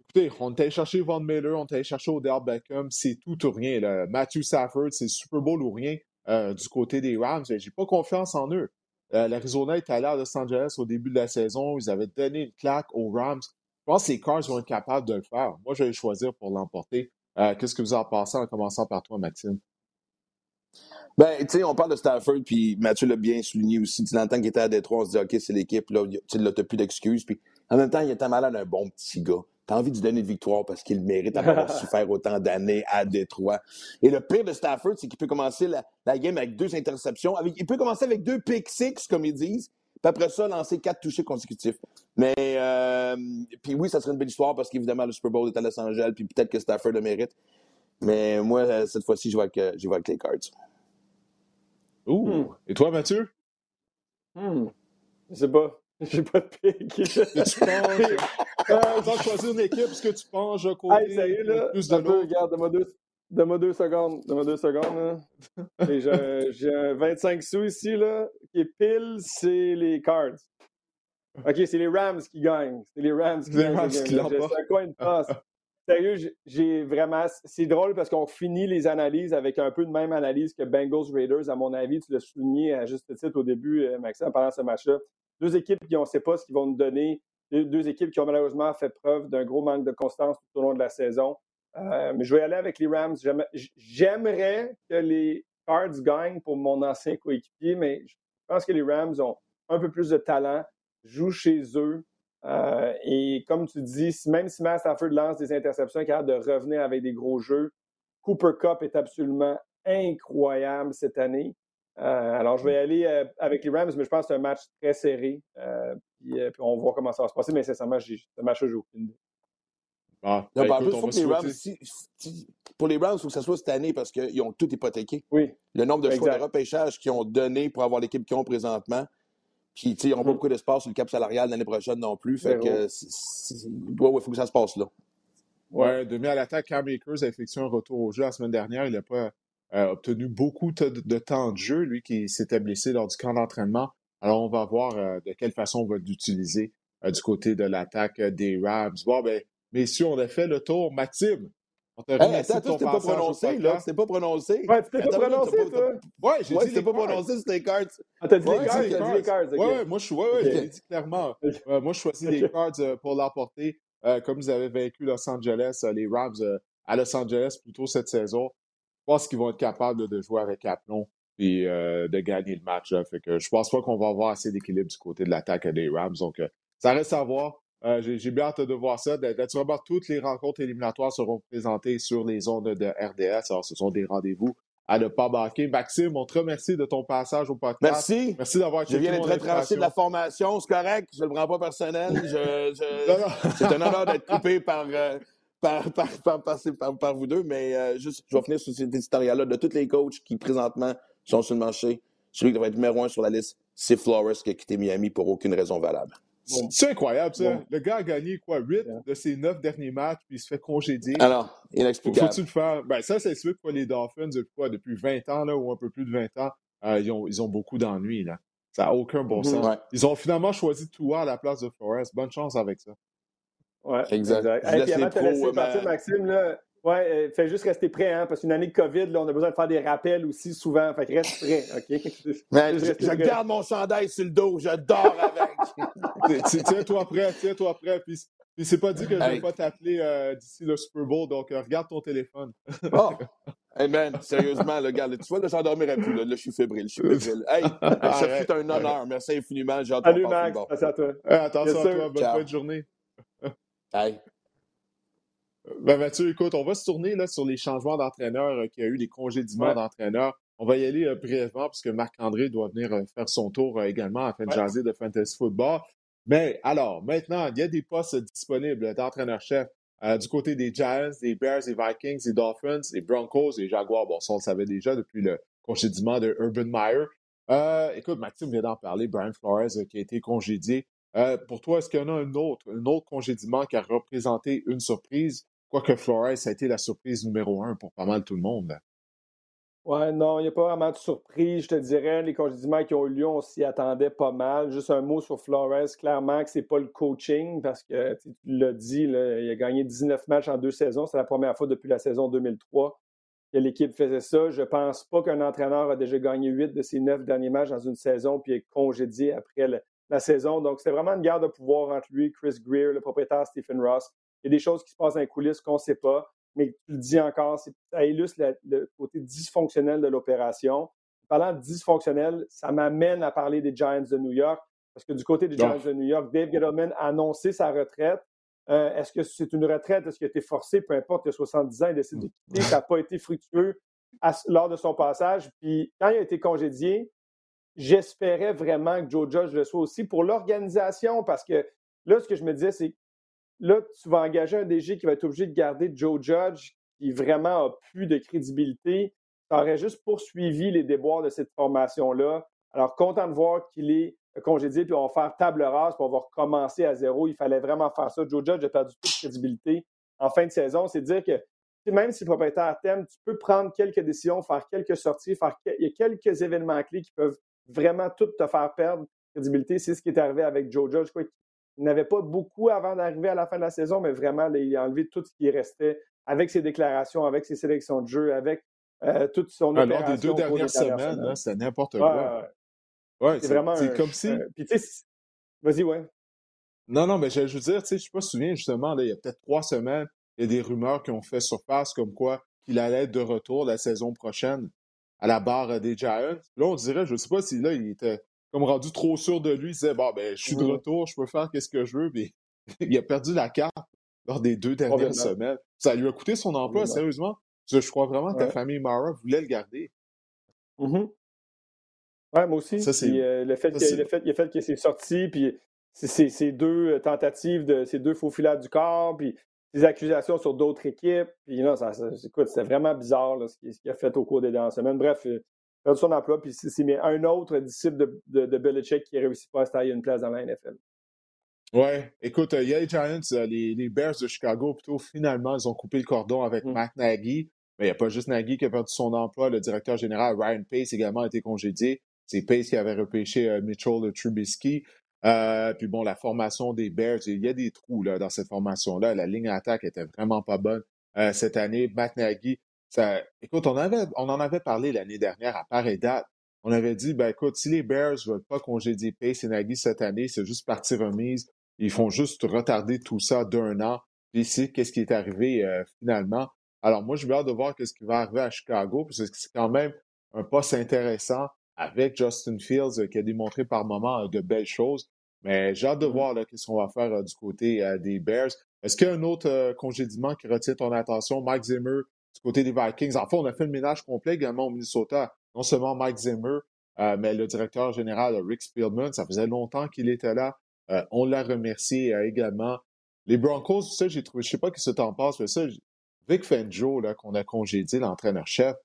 Écoutez, on est allé chercher Von Miller, on est allé chercher Odell Beckham, c'est tout ou rien. Matthew Stafford, c'est Super Bowl ou rien euh, du côté des Rams. J'ai pas confiance en eux. Euh, L'Arizona est allé à Los Angeles au début de la saison. Ils avaient donné une claque aux Rams. Je pense que les Cars vont être capables de le faire. Moi, je vais choisir pour l'emporter. Qu'est-ce que vous en pensez en commençant par toi, Maxime? Ben, tu sais, on parle de Stafford, puis Mathieu l'a bien souligné aussi. Tu l'entends qu'il était à Détroit, on se dit, OK, c'est l'équipe, là, tu n'as plus d'excuses. Puis en même temps, il était malade, un bon petit gars. Tu as envie de lui donner une victoire parce qu'il mérite d'avoir [laughs] souffert autant d'années à Détroit. Et le pire de Stafford, c'est qu'il peut commencer la, game avec deux interceptions. il peut commencer avec deux pick six, comme ils disent, puis après ça, lancer quatre touchés consécutifs. Mais, euh, puis oui, ça serait une belle histoire parce qu'évidemment, le Super Bowl est à Los Angeles, puis peut-être que Stafford le mérite. Mais moi, cette fois-ci, je vois que, je vois avec les Cards. Ouh! Hmm. Et toi, Mathieu? Hmm. Je sais pas. [laughs] J'ai pas de pique. tu penses? euh, choisir une équipe, ce que tu penses, je. Hey, est, là. Plus de deux, regarde, donne-moi deux, donne deux secondes. Donne-moi deux secondes, [laughs] j'ai un 25 sous ici, là, pile, c'est les Cards. OK, c'est les Rams qui gagnent. C'est les Rams qui les gagnent. Rams qui C'est un coin de passe. Sérieux, j'ai vraiment. C'est drôle parce qu'on finit les analyses avec un peu de même analyse que Bengals Raiders, à mon avis. Tu l'as souligné à juste titre au début, euh, Maxime, pendant ce match-là. Deux équipes qui, on ne sait pas ce qu'ils vont nous donner. Deux équipes qui ont malheureusement fait preuve d'un gros manque de constance tout au long de la saison. Euh, mais je vais aller avec les Rams. J'aimerais que les Cards gagnent pour mon ancien coéquipier, mais je pense que les Rams ont un peu plus de talent, jouent chez eux. Euh, et comme tu dis, même si Matt Stafford lance des interceptions, il capable de revenir avec des gros jeux. Cooper Cup est absolument incroyable cette année. Euh, alors, je vais aller euh, avec les Rams, mais je pense que c'est un match très serré. Puis, on va voir comment ça va se passer, mais sincèrement, ce match-là, j'ai aucune idée. Ah, ben, ben, pour, les Rams, pour les Rams, il faut que ça soit cette année parce qu'ils ont tout hypothéqué. Oui. Le nombre de choix de repêchage qu'ils ont donné pour avoir l'équipe qu'ils ont présentement, puis, ils n'auront pas mm. beaucoup d'espace sur le cap salarial l'année prochaine non plus. Fait que, il faut que ça se passe là. Ouais, demi à l'attaque, Cam Akers a effectué un retour au jeu la semaine dernière. Il n'a pas euh, obtenu beaucoup de, temps de jeu, lui qui s'était blessé lors du camp d'entraînement. Alors, on va voir euh, de quelle façon on va l'utiliser euh, du côté de l'attaque des Rams. Bon, ben, messieurs, on a fait le tour. Maxime, on t'a hey, attends, toi, tu pas prononcé, là. Tu pas prononcé. Ouais, tu t'es pas prononcé, toi. Ouais, j'ai dit. Tu pas prononcé sur tes cards. Ah, t'as dit les cards, t'as dit les cards. Ouais, moi, je ouais, j'ai dit clairement. moi, je choisis les cards euh, pour l'emporter. Euh, comme vous avez vaincu Los Angeles, euh, les Rams à Los Angeles plus tôt cette saison, pense qu'ils vont être capables de jouer avec aplomb et de gagner le match. Fait que je pense pas qu'on va avoir assez d'équilibre du côté de l'attaque des Rams. Donc, ça reste à voir. Euh, j'ai bien hâte de voir ça. Naturellement, toutes les rencontres éliminatoires seront présentées sur les ondes de RDS. Alors, ce sont des rendez-vous à ne pas manquer. Maxime, on te remercie de ton passage au podcast. Merci. Merci d'avoir Je viens d'être retranché de la formation, c'est correct, je ne le prends pas personnel. Je, je... [laughs] c'est un honneur d'être coupé par, par, par, par, par, vous deux, mais euh, juste, je vais finir sur cet éditorial-là de tous les coachs qui présentement sont sur le marché. Celui qui devrait être numéro un sur la liste, c'est Flores qui a quitté Miami pour aucune raison valable. C'est incroyable, ça. Le gars a gagné, quoi, 8 de ses 9 derniers matchs, puis il se fait congédier. Alors, inexplicable. Faut-tu le faire? Ben, ça, c'est sûr que les Dolphins, quoi, depuis 20 ans, là, ou un peu plus de 20 ans, euh, ils, ont, ils ont beaucoup d'ennuis, là. Ça n'a aucun bon mm-hmm. sens. Ils ont finalement choisi Tua à la place de Flores. Bonne chance avec ça. Ouais, exact. puis avant de te laisser partir, Maxime, là, ouais, euh, fais juste rester prêt, hein, parce qu'une année de COVID, là, on a besoin de faire des rappels aussi souvent. Fait que reste prêt, OK? [laughs] je, garde mon chandail sur le dos, je dors avec. [laughs] tiens-toi prêt, tiens-toi prêt. Puis, puis c'est pas dit que je ne vais pas t'appeler euh, d'ici le Super Bowl, donc euh, regarde ton téléphone. [laughs] oh! Hey man, sérieusement, là, regarde, tu vois, là, j'endormirai plus. Là, là, je suis fébrile. Je suis fébrile. Hey, ça fut un honneur. Merci infiniment. J'ai Salut, Max. Merci à toi. attention à toi. Bonne fin de journée. Hey. Ben Mathieu, écoute, on va se tourner là, sur les changements d'entraîneur euh, qu'il y a eu, les congédiements d'entraîneurs. On va y aller euh, brièvement puisque Marc-André doit venir euh, faire son tour également afin de jaser de fantasy football. Mais alors, maintenant, il y a des postes disponibles d'entraîneur-chef du côté des Giants, des Bears, des Vikings, des Dolphins, des Broncos, des Jaguars. Bon, ça, on le savait déjà depuis le congédiement de Urban Meyer. écoute, Maxime vient d'en parler, Brian Flores qui a été congédié. Pour toi, est-ce qu'il y en a un autre, un autre congédiement qui a représenté une surprise? Quoique Flores, a été la surprise numéro un pour pas mal tout le monde. Ouais, non, il n'y a pas vraiment de surprise, je te dirais. Les congédiements qui ont eu lieu, on s'y attendait pas mal. Juste un mot sur Flores. Clairement que c'est pas le coaching parce que tu l'as dit, il a gagné 19 matchs en deux saisons. C'est la première fois depuis la saison 2003 que l'équipe faisait ça. Je pense pas qu'un entraîneur a déjà gagné 8 de ses 9 derniers matchs dans une saison puis est congédié après la saison. Donc, c'est vraiment une guerre de pouvoir entre lui, Chris Greer, le propriétaire Stephen Ross. Il y a des choses qui se passent dans les coulisses qu'on ne sait pas, mais tu le dis encore, ça illustre le côté dysfonctionnel de l'opération. Parlant de dysfonctionnel, ça m'amène à parler des Giants de New York, parce que du côté des Giants de New York, Dave Gettleman a annoncé sa retraite. Euh, est-ce que c'est une retraite? Est-ce qu'il a été forcé? Peu importe, il a 70 ans, il décide de quitter. Ça n'a pas été fructueux lors de son passage. Puis quand il a été congédié, j'espérais vraiment que Joe Judge le soit aussi pour l'organisation, parce que là, ce que je me disais, c'est là, tu vas engager un DG qui va être obligé de garder Joe Judge, qui vraiment a plus de crédibilité. Tu aurais juste poursuivi les déboires de cette formation-là. Alors, content de voir qu'il est congédié, puis on va faire table rase, puis on va recommencer à zéro. Il fallait vraiment faire ça. Joe Judge a perdu toute crédibilité en fin de saison. C'est dire que même si le propriétaire t'aime, tu peux prendre quelques décisions, faire quelques sorties, faire il y a quelques événements clés qui peuvent vraiment tout te faire perdre crédibilité. C'est ce qui est arrivé avec Joe Judge. Quoi. Il n'avait pas beaucoup avant d'arriver à la fin de la saison, mais vraiment, il a enlevé tout ce qui restait avec ses déclarations, avec ses sélections de jeu, avec euh, toute son Alors, des deux dernières semaines, hein, c'était n'importe quoi. Ouais, c'est vraiment. C'est comme si. Vas-y, ouais. Non, non, mais je, veux dire, tu sais, je me souviens justement, là, il y a peut-être trois semaines, il y a des rumeurs qui ont fait surface comme quoi qu'il allait être de retour la saison prochaine à la barre des Giants. Là, on dirait, je ne sais pas si là, il était comme rendu trop sûr de lui, il disait Bon, ben, je suis de retour, je peux faire ce que je veux, mais [laughs] il a perdu la carte lors des deux dernières semaines. Ça lui a coûté son emploi, sérieusement. Je, crois vraiment que ta famille Mara voulait le garder. Mm-hmm. Ouais, moi aussi. Euh, le fait qu'il le fait, fait s'est sorti, puis ces deux euh, tentatives de ces deux faux filets du corps, puis des accusations sur d'autres équipes. Puis non, ça, écoute, c'était vraiment bizarre ce qu'il a fait au cours des dernières semaines. Bref, euh, perdu son emploi, puis c'est un autre disciple de, de, de Belichick qui ne réussit pas à se tailler une place dans la NFL. Ouais, écoute, il y a les Giants, euh, les, Bears de Chicago, plutôt, finalement, ils ont coupé le cordon avec mm. Matt Nagy. Mais il n'y a pas juste Nagy qui a perdu son emploi. Le directeur général, Ryan Pace, également a été congédié. C'est Pace qui avait repêché euh, Mitchell Trubisky. Euh, puis bon, la formation des Bears, il y a des trous là, dans cette formation-là. La ligne d'attaque était vraiment pas bonne cette année. Matt Nagy, écoute, on, avait, on en avait parlé l'année dernière à pareille date. On avait dit, ben écoute, si les Bears veulent pas congédier Pace et Nagy cette année, c'est juste partie remise. Ils font juste retarder tout ça d'un an. Puis c'est qu'est-ce qui est arrivé euh, finalement. Alors moi, je hâte de voir ce qui va arriver à Chicago, parce que c'est quand même un poste intéressant avec Justin Fields euh, qui a démontré par moments euh, de belles choses. Mais j'ai hâte de mm-hmm. voir qu'est-ce qu'on va faire du côté des Bears. Est-ce qu'il y a un autre congédiement qui retient ton attention? Mike Zimmer du côté des Vikings. En fait, on a fait le ménage complet également au Minnesota. Non seulement Mike Zimmer, euh, mais le directeur général Rick Spielman, ça faisait longtemps qu'il était là. Euh, on l'a remercié également. Les Broncos, ça, j'ai trouvé, je sais pas que ce temps passe, mais ça, Vic Fangio, là, qu'on a congédié, l'entraîneur-chef,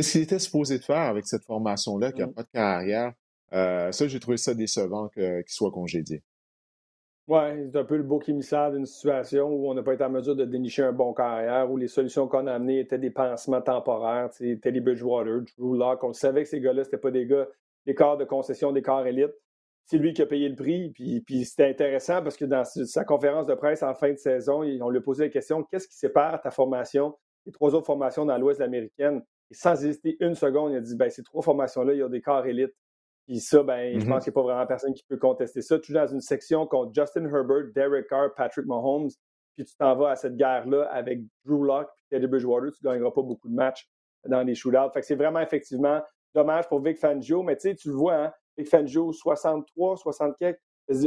qu'est-ce qu'il était supposé de faire avec cette formation-là qui n'a mmh. pas de carrière? ça, j'ai trouvé ça décevant qu'il soit congédié. Oui, c'est un peu le beau émissaire d'une situation où on n'a pas été en mesure de dénicher un bon carrière, où les solutions qu'on a amenées étaient des pansements temporaires. Teddy Bridgewater, Drew Locke, on savait que ces gars-là, c'était pas des gars, des corps de concession, des corps élites. C'est lui qui a payé le prix. Puis, puis c'était intéressant parce que dans sa conférence de presse en fin de saison, on lui a posé la question qu'est-ce qui sépare ta formation des trois autres formations dans l'Ouest américaine Et sans hésiter une seconde, il a dit ben, ces trois formations-là, il y a des corps élites. Puis ça, ben, je mm-hmm. pense qu'il n'y a pas vraiment personne qui peut contester ça. Tu es dans une section contre Justin Herbert, Derek Carr, Patrick Mahomes, puis tu t'en vas à cette guerre-là avec Drew Locke et Teddy Bridgewater, tu ne gagneras pas beaucoup de matchs dans les shootouts. Fait que c'est vraiment effectivement dommage pour Vic Fangio, mais tu sais, tu le vois, hein, Vic Fangio, 63, 64,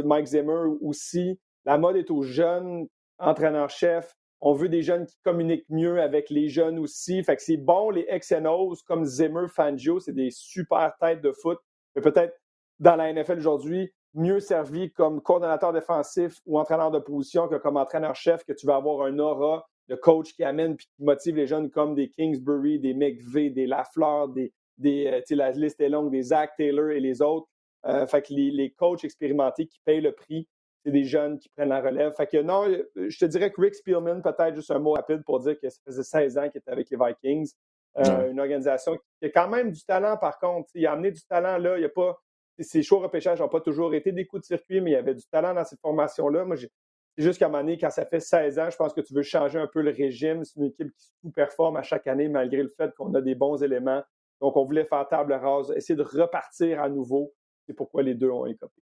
Mike Zimmer aussi. La mode est aux jeunes entraîneurs-chefs. On veut des jeunes qui communiquent mieux avec les jeunes aussi. Fait que c'est bon, les XNOs comme Zimmer, Fangio, c'est des super têtes de foot mais peut-être dans la NFL aujourd'hui, mieux servi comme coordonnateur défensif ou entraîneur de position que comme entraîneur-chef, que tu vas avoir un aura de coach qui amène et qui motive les jeunes comme des Kingsbury, des McVeigh, des Lafleur, des, des euh, la liste est longue, des Zach Taylor et les autres. Euh, fait que les, les, coachs expérimentés qui payent le prix, c'est des jeunes qui prennent la relève. Fait que non, je te dirais que Rick Spielman, peut-être juste un mot rapide pour dire que ça faisait 16 ans qu'il était avec les Vikings. Euh, une organisation qui a quand même du talent, par contre. Il a amené du talent là. Il y a pas. Ses choix repêchage n'ont pas toujours été des coups de circuit, mais il y avait du talent dans cette formation-là. Moi, c'est juste qu'à un moment donné, quand ça fait 16 ans, je pense que tu veux changer un peu le régime. C'est une équipe qui sous-performe à chaque année, malgré le fait qu'on a des bons éléments. Donc, on voulait faire table rase, essayer de repartir à nouveau. C'est pourquoi les deux ont écopé.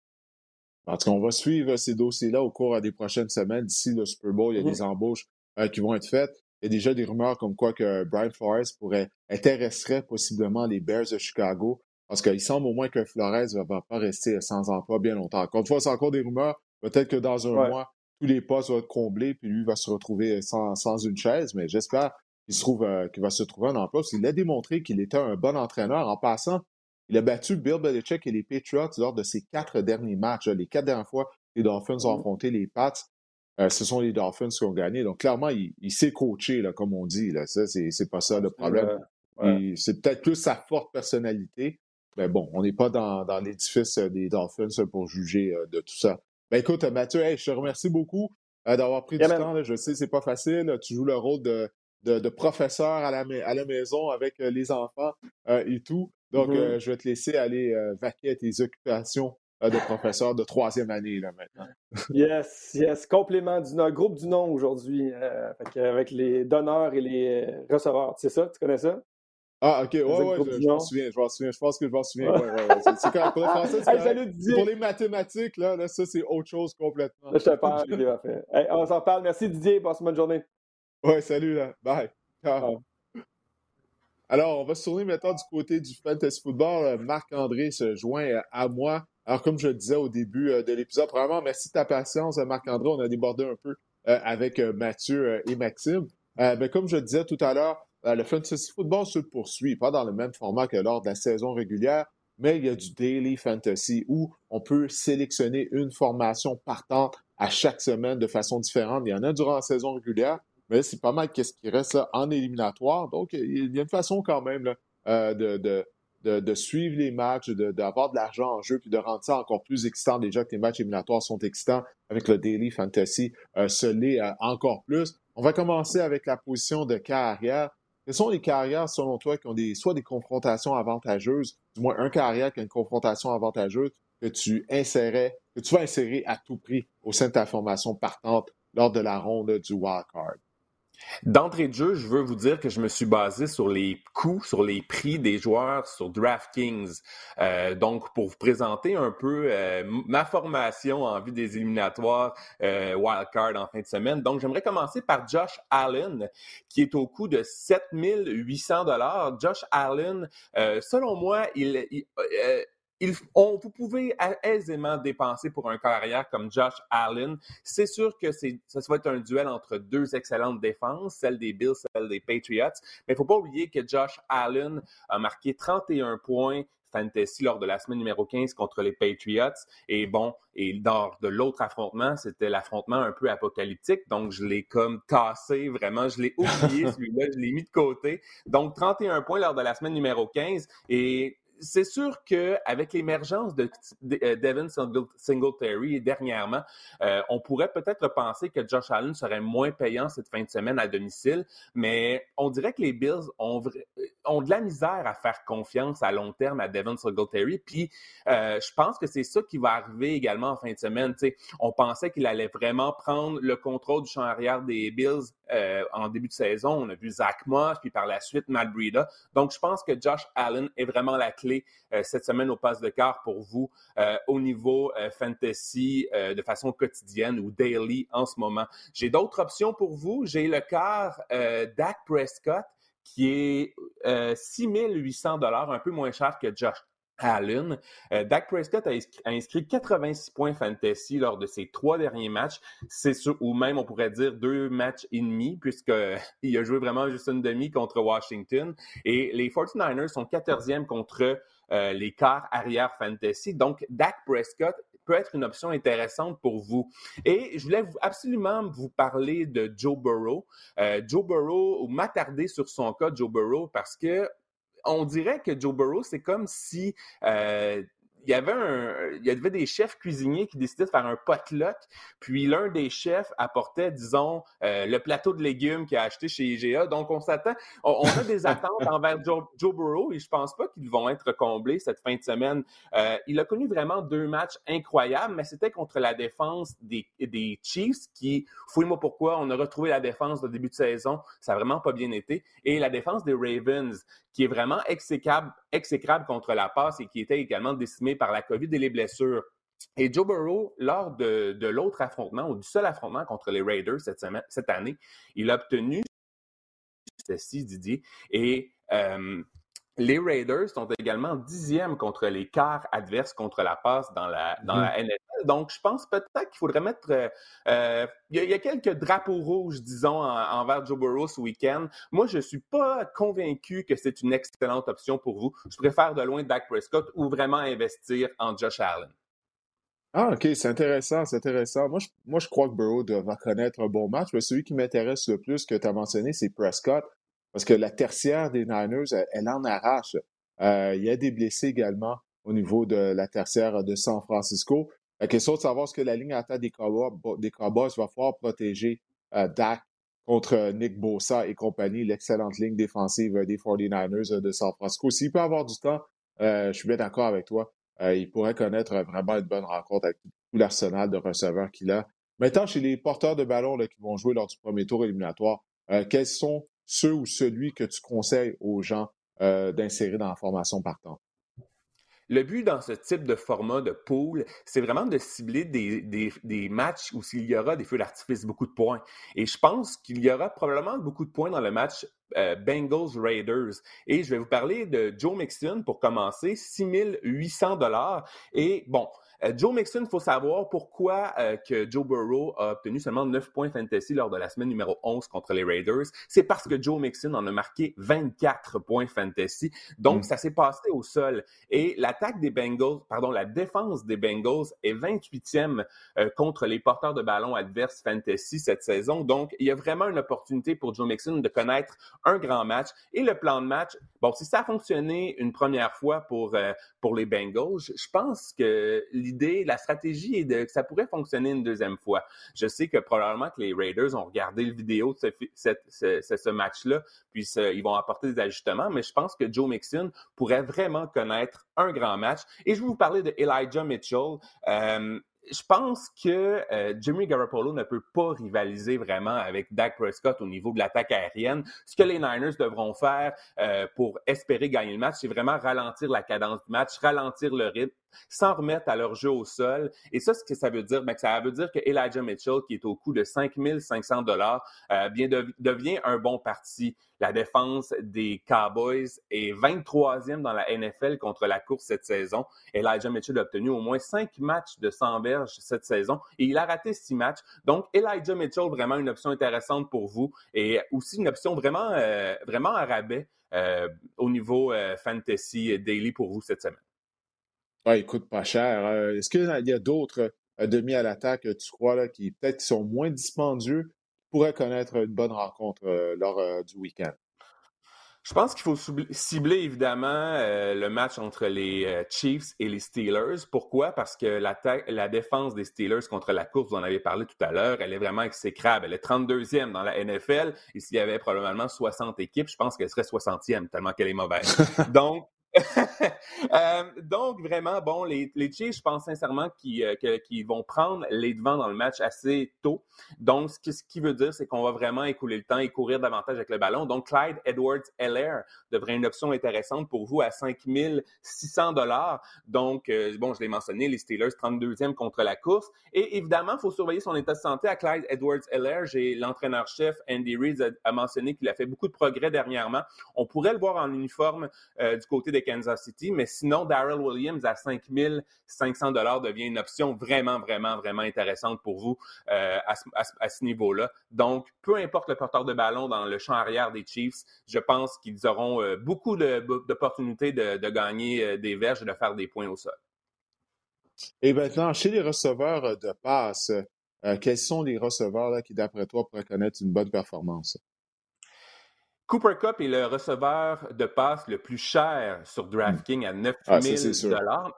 En tout cas, on va suivre ces dossiers-là au cours des prochaines semaines. D'ici le Super Bowl, il y a mm-hmm. des embauches euh, qui vont être faites. Il y a déjà des rumeurs comme quoi que Brian Flores pourrait intéresserait possiblement les Bears de Chicago. Parce qu'il semble au moins que Flores ne va pas rester sans emploi bien longtemps. Encore une fois, c'est encore des rumeurs. Peut-être que dans un mois, tous les postes vont être comblés, puis lui va se retrouver sans, une chaise. Mais j'espère qu'il se trouve euh, qu'il va se trouver un emploi. Parce qu'il a démontré qu'il était un bon entraîneur. En passant, il a battu Bill Belichick et les Patriots lors de ses quatre derniers matchs. Les quatre dernières fois, les Dolphins ont mmh. affronté les Pats. Euh, ce sont les Dolphins qui ont gagné. Donc, clairement, il, il s'est coaché, là, comme on dit. Là. Ça, c'est, pas ça le problème. C'est peut-être plus sa forte personnalité. Mais bon, on n'est pas dans, dans l'édifice euh, des Dolphins pour juger euh, de tout ça. Ben écoute, Mathieu, je te remercie beaucoup d'avoir pris du temps. Je sais, c'est pas facile. Tu joues le rôle de, de, de professeur à la, à la maison avec les enfants et tout. Donc, mm-hmm. je vais te laisser aller vaquer à tes occupations euh, de professeur de troisième année là, maintenant. [laughs] yes, yes. Complément du nom, groupe du nom aujourd'hui, euh, avec les donneurs et les euh, receveurs. C'est ça? Tu connais ça? Ah, ok, ouais, ouais, je, m'en souviens, je m'en souviens, je pense que je m'en souviens. Ouais, ouais, ouais. C'est, quand, pour, français, c'est [laughs] pour les mathématiques, là, là, ça, c'est autre chose complètement. je te parle, on s'en parle. Merci Didier, passe une bonne journée. Ouais, salut, là. Bye. Alors, on va se tourner maintenant du côté du fantasy football. Marc-André se joint à moi. Alors, comme je le disais au début euh, de l'épisode, vraiment, merci de ta patience, Marc-André. On a débordé un peu euh, avec euh, Mathieu et Maxime. Mais comme je disais tout à l'heure, le fantasy football se poursuit, pas dans le même format que lors de la saison régulière, mais il y a du daily fantasy où on peut sélectionner une formation partante à chaque semaine de façon différente. Il y en a durant la saison régulière, mais c'est pas mal qu'est-ce qui reste en éliminatoire. Donc, il y a une façon quand même de, de, suivre les matchs, d'avoir de, l'argent en jeu, puis de rendre ça encore plus excitant. Déjà que les matchs éliminatoires sont excitants avec le Daily Fantasy, euh, se l'est euh, encore plus. On va commencer avec la position de carrière. Quelles sont les carrières, selon toi, qui ont des, soit des confrontations avantageuses, du moins un carrière qui a une confrontation avantageuse, que tu insérais, que tu vas insérer à tout prix au sein de ta formation partante lors de la ronde du wild card? D'entrée de jeu, je veux vous dire que je me suis basé sur les coûts, sur les prix des joueurs sur DraftKings. Euh, donc, pour vous présenter un peu euh, ma formation en vue des éliminatoires euh, wildcard en fin de semaine. Donc, j'aimerais commencer par Josh Allen, qui est au coût de 7800 dollars. Josh Allen, selon moi, il, on, vous pouvez aisément dépenser pour un carrière comme Josh Allen. C'est sûr que ça va être un duel entre deux excellentes défenses, celle des Bills, celle des Patriots. Mais il ne faut pas oublier que Josh Allen a marqué 31 points fantasy lors de la semaine numéro 15 contre les Patriots. Et bon, et lors de l'autre affrontement, c'était l'affrontement un peu apocalyptique. Donc, je l'ai comme tassé, vraiment, je l'ai oublié [laughs] celui-là, je l'ai mis de côté. Donc, 31 points lors de la semaine numéro 15. Et c'est sûr qu'avec l'émergence de, euh, Devin Singletary dernièrement, euh, on pourrait peut-être penser que Josh Allen serait moins payant cette fin de semaine à domicile, mais on dirait que les Bills ont, ont de la misère à faire confiance à long terme à Devin Singletary. Puis euh, je pense que c'est ça qui va arriver également en fin de semaine. on pensait qu'il allait vraiment prendre le contrôle du champ arrière des Bills en début de saison. On a vu Zach Moss, puis par la suite Matt Breida. Donc je pense que Josh Allen est vraiment la clé euh, cette semaine au passe de quart pour vous euh, au niveau euh, fantasy de façon quotidienne ou daily en ce moment. J'ai d'autres options pour vous. J'ai le quart Dak Prescott qui est 6800 dollars, un peu moins cher que Josh Allen. Dak Prescott a inscrit, 86 points fantasy lors de ses trois derniers matchs. C'est ou même on pourrait dire deux matchs et demi, puisqu'il [laughs] a joué vraiment juste une demi contre Washington. Et les 49ers sont 14e contre euh, les quarts arrière fantasy. Donc, Dak Prescott peut être une option intéressante pour vous. Et je voulais absolument vous parler de Joe Burrow. Euh, Joe Burrow, ou m'attarder sur son cas, Joe Burrow, parce que on dirait que Joe Burrow, c'est comme si euh, il y avait un, il y avait des chefs cuisiniers qui décidaient de faire un potluck, puis l'un des chefs apportait, disons, euh, le plateau de légumes qu'il a acheté chez IGA. Donc, on s'attend, on, a des attentes [laughs] envers Joe, Burrow et je pense pas qu'ils vont être comblés cette fin de semaine. Euh, il a connu vraiment deux matchs incroyables, mais c'était contre la défense des, des Chiefs qui, fouille-moi pourquoi, on a retrouvé la défense au début de saison. Ça a vraiment pas bien été. Et la défense des Ravens, qui est vraiment exécrable, exécrable contre la passe et qui était également décimée par la COVID et les blessures. Et Joe Burrow, lors de, l'autre affrontement, ou du seul affrontement contre les Raiders cette, semaine, cette année, il a obtenu ceci, Didier. Et euh, les Raiders sont également dixièmes contre les quarts adverses contre la passe dans la, dans la NFL. Donc, je pense peut-être qu'il faudrait mettre. Euh, euh, il, y a, quelques drapeaux rouges, disons, envers Joe Burrow ce week-end. Moi, je ne suis pas convaincu que c'est une excellente option pour vous. Je préfère de loin Dak Prescott ou vraiment investir en Josh Allen. Ah, OK, c'est intéressant, c'est intéressant. Moi je, moi, je crois que Burrow va connaître un bon match, mais celui qui m'intéresse le plus que tu as mentionné, c'est Prescott. Parce que la tertiaire des Niners, elle, en arrache. Euh, il y a des blessés également au niveau de la tertiaire de San Francisco. La question de savoir ce que la ligne attaque des Cowboys, des Cowboys va pouvoir protéger euh, Dak contre Nick Bosa et compagnie, l'excellente ligne défensive des 49ers de San Francisco. S'il peut avoir du temps, euh, je suis bien d'accord avec toi. il pourrait connaître vraiment une bonne rencontre avec tout l'arsenal de receveurs qu'il a. Maintenant, chez les porteurs de ballon qui vont jouer lors du premier tour éliminatoire, quels sont ceux ou celui que tu conseilles aux gens euh, d'insérer dans la formation partant? Le but dans ce type de format de pool, c'est vraiment de cibler des, matchs où s'il y aura des feux d'artifice, beaucoup de points. Et je pense qu'il y aura probablement beaucoup de points dans le match euh, Bengals Raiders. Et je vais vous parler de Joe Mixon pour commencer, 6800 dollars. Et bon, Joe Mixon, il faut savoir pourquoi euh, que Joe Burrow a obtenu seulement 9 points fantasy lors de la semaine numéro 11 contre les Raiders. C'est parce que Joe Mixon en a marqué 24 points fantasy. Donc, mm. ça s'est passé au sol. Et l'attaque des Bengals, pardon, la défense des Bengals est 28e euh, contre les porteurs de ballon adverses fantasy cette saison. Donc, il y a vraiment une opportunité pour Joe Mixon de connaître un grand match. Et le plan de match, bon, si ça a fonctionné une première fois pour, pour les Bengals, je pense que l'idée, la stratégie est que ça pourrait fonctionner une deuxième fois. Je sais que probablement que les Raiders ont regardé le vidéo de ce, match-là, puis ils vont apporter des ajustements, mais je pense que Joe Mixon pourrait vraiment connaître un grand match. Et je vais vous parler de Elijah Mitchell. Euh, je pense que euh, Jimmy Garoppolo ne peut pas rivaliser vraiment avec Dak Prescott au niveau de l'attaque aérienne. Ce que les Niners devront faire euh, pour espérer gagner le match, c'est vraiment ralentir la cadence du match, ralentir le rythme, sans remettre à leur jeu au sol. Et ça, ce que ça veut dire, bien, ça veut dire que Elijah Mitchell, qui est au coût de 5 500 dollars, euh, devient un bon parti. La défense des Cowboys est 23e dans la NFL contre la course cette saison. Elijah Mitchell a obtenu au moins 5 matchs de 100 verges cette saison et il a raté 6 matchs. Donc, Elijah Mitchell, vraiment une option intéressante pour vous et aussi une option vraiment, euh, vraiment à rabais euh, au niveau fantasy daily pour vous cette semaine. Oui, il coûte pas cher. Est-ce qu'il y a d'autres demi à l'attaque, tu crois, là, qui peut-être sont moins dispendieux, pourraient connaître une bonne rencontre lors du week-end? Je pense qu'il faut cibler évidemment le match entre les Chiefs et les Steelers. Pourquoi? Parce que la défense des Steelers contre la course, vous en avez parlé tout à l'heure, elle est vraiment exécrable. Elle est 32e dans la NFL et s'il y avait probablement 60 équipes, je pense qu'elle serait 60e tellement qu'elle est mauvaise. [laughs] Donc, [laughs] euh, donc, vraiment, bon, les, les Chiefs, je pense sincèrement qu'ils euh, vont prendre les devants dans le match assez tôt. Donc, ce, qui veut dire, c'est qu'on va vraiment écouler le temps et courir davantage avec le ballon. Donc, Clyde Edwards-Heller devrait être une option intéressante pour vous à 5600 dollars. Donc, euh, bon, je l'ai mentionné, les Steelers 32e contre la course. Et évidemment, il faut surveiller son état de santé à Clyde Edwards-Heller. J'ai l'entraîneur-chef Andy Reid a, mentionné qu'il a fait beaucoup de progrès dernièrement. On pourrait le voir en uniforme du côté des Kansas City, mais sinon, Daryl Williams à 5500 dollars devient une option vraiment, vraiment, vraiment intéressante pour vous euh, à, ce niveau-là. Donc, peu importe le porteur de ballon dans le champ arrière des Chiefs, je pense qu'ils auront euh, beaucoup d'opportunités de, gagner euh, des verges et de faire des points au sol. Et maintenant, chez les receveurs de passe, quels sont les receveurs qui, d'après toi, pourraient connaître une bonne performance? Cooper Cup est le receveur de passe le plus cher sur DraftKings à 9 000 ah,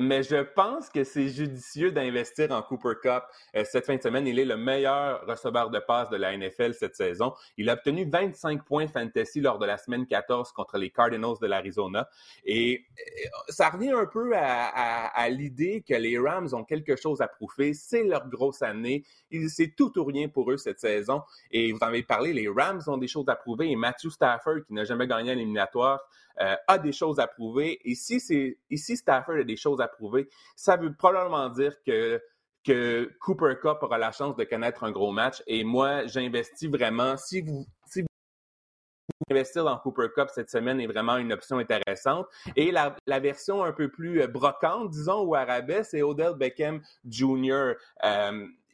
mais je pense que c'est judicieux d'investir en Cooper Cup euh, cette fin de semaine. Il est le meilleur receveur de passe de la NFL cette saison. Il a obtenu 25 points fantasy lors de la semaine 14 contre les Cardinals de l'Arizona. Et euh, ça revient un peu à, l'idée que les Rams ont quelque chose à prouver. C'est leur grosse année. C'est tout ou rien pour eux cette saison. Et vous en avez parlé, les Rams ont des choses à prouver. Et Matthew Stafford, qui n'a jamais gagné un éliminatoire, euh, a des choses à prouver. Et si, c'est, ici Stafford a des choses à prouver, ça veut probablement dire que Cooper Cup aura la chance de connaître un gros match. Et moi, j'investis vraiment. Si vous, si vous dans Cooper Cup cette semaine est vraiment une option intéressante. Et la, version un peu plus euh, brocante, disons, ou arabais, c'est Odell Beckham Jr.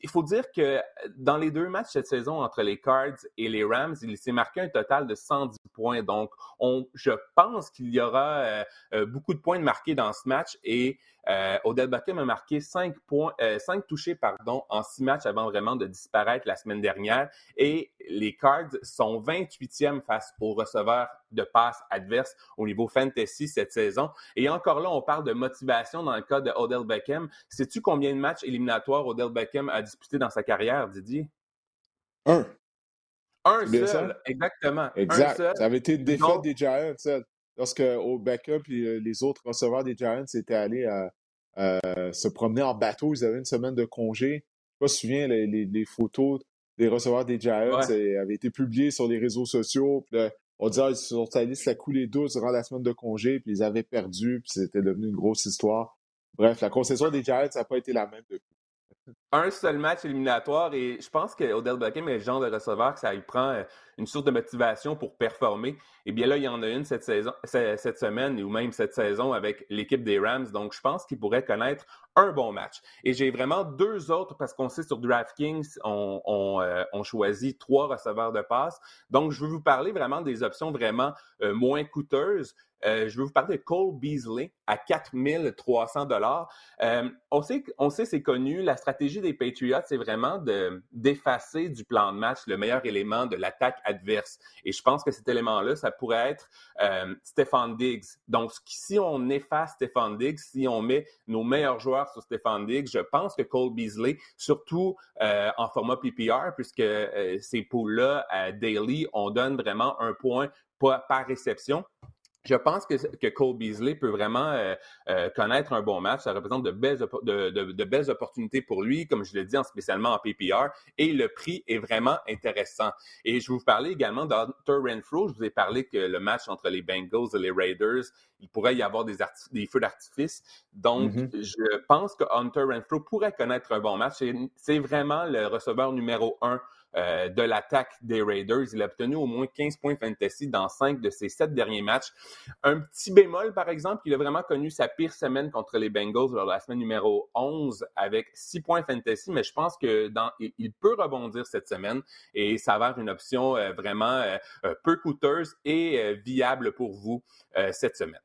il faut dire que dans les deux matchs cette saison entre les Cards et les Rams, il s'est marqué un total de 110 points. Donc, on, je pense qu'il y aura euh, euh, beaucoup de points de marqués dans ce match et euh, Odell Beckham a marqué 5 points, 5 touchés pardon, en 6 matchs avant vraiment de disparaître la semaine dernière. Et les Cards sont 28e face aux receveurs de passes adverses au niveau fantasy cette saison. Et encore là, on parle de motivation dans le cas de Odell Beckham. Sais-tu combien de matchs éliminatoires Odell Beckham a disputé dans sa carrière, Didier? Un. Un seul, exactement. Exact. Ça avait été une défaite des Giants. Lorsque au backup euh, les autres receveurs des Giants étaient allés se promener en bateau, ils avaient une semaine de congé. Je me souviens, les, les, photos des receveurs des Giants avaient été publiées sur les réseaux sociaux. on disait qu'ils sont allés se la couler douce durant la semaine de congé, puis ils avaient perdu, puis c'était devenu une grosse histoire. Bref, la concession des Giants n'a pas été la même depuis un seul match éliminatoire et je pense que Odell Beckham est le genre de receveur que ça lui prend euh, une source de motivation pour performer. Et eh bien là, il y en a une cette saison, cette semaine ou même cette saison avec l'équipe des Rams. Donc, je pense qu'il pourrait connaître un bon match. Et j'ai vraiment deux autres parce qu'on sait sur DraftKings, on, euh, choisit trois receveurs de passe. Donc, je veux vous parler vraiment des options vraiment euh, moins coûteuses. Je vais vous parler de Cole Beasley à 4300 dollars. On sait, on sait c'est connu. La stratégie des Patriots, c'est vraiment de d'effacer du plan de match le meilleur élément de l'attaque adverse. Et je pense que cet élément-là, ça pourrait être euh, Stefan Diggs. Donc, si on efface Stefan Diggs, si on met nos meilleurs joueurs sur Stefan Diggs, je pense que Cole Beasley, surtout euh, en format PPR, puisque ces poules-là à daily, on donne vraiment un point par réception je pense que, que Cole Beasley peut vraiment euh, euh, connaître un bon match. Ça représente de belles, de, de, belles opportunités pour lui, comme je l'ai dit, spécialement en PPR. Et le prix est vraiment intéressant. Et je vous parlais également d'Hunter Renfro. Je vous ai parlé que le match entre les Bengals et les Raiders, il pourrait y avoir des, des feux d'artifice. Donc, mm-hmm. je pense que Hunter Renfro pourrait connaître un bon match. C'est vraiment le receveur numéro un euh, de l'attaque des Raiders. Il a obtenu au moins 15 points fantasy dans cinq de ses sept derniers matchs. Un petit bémol, par exemple, il a vraiment connu sa pire semaine contre les Bengals lors de la semaine numéro 11 avec 6 points fantasy, mais je pense que dans, il peut rebondir cette semaine et ça va être une option euh, vraiment euh, peu coûteuse et viable pour vous cette semaine.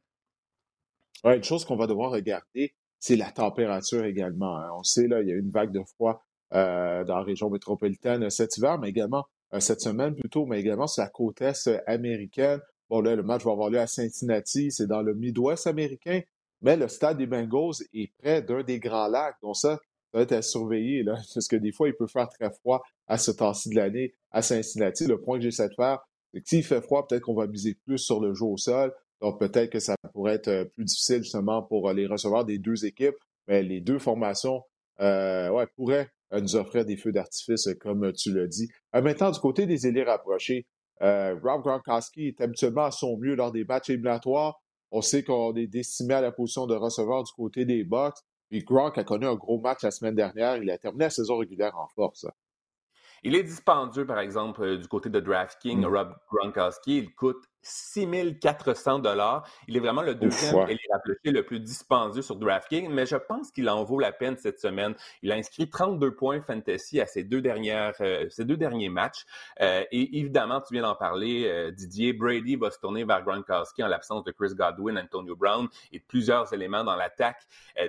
Une chose qu'on va devoir regarder, c'est la température également. Hein. On sait, là, il y a une vague de froid euh, dans la région métropolitaine cet hiver, mais également euh, cette semaine plutôt, mais également sur la côte est américaine. Bon, là, le match va avoir lieu à Cincinnati, c'est dans le Midwest américain, mais le stade des Bengals est près d'un des grands lacs. Donc ça, ça va être à surveiller, là, [laughs] parce que des fois, il peut faire très froid à ce temps-ci de l'année à Cincinnati. Le point que j'essaie de faire, c'est que s'il fait froid, peut-être qu'on va miser plus sur le jeu au sol. Donc peut-être que ça pourrait être euh, plus difficile justement pour les recevoir des deux équipes. Mais les deux formations euh, ouais, pourraient nous offrir des feux d'artifice, comme tu l'as dit. Euh, maintenant, du côté des élits rapprochés, euh, Rob Gronkowski est habituellement à son mieux lors des matchs éliminatoires. On sait qu'on est décimé à la position de receveur du côté des Bucks. Puis Gronk a connu un gros match la semaine dernière. Il a terminé la saison régulière en force. Il est dispendieux, par exemple, euh, du côté de DraftKings, mm. Rob Gronkowski. Il coûte 6400 dollars. Il est vraiment le deuxième ouais. le plus dispendieux sur DraftKings, mais je pense qu'il en vaut la peine cette semaine. Il a inscrit 32 points fantasy à ses deux dernières, euh, ses deux derniers matchs. Euh, et évidemment, tu viens d'en parler, euh, Didier Brady va se tourner vers Gronkowski en l'absence de Chris Godwin, Antonio Brown et plusieurs éléments dans l'attaque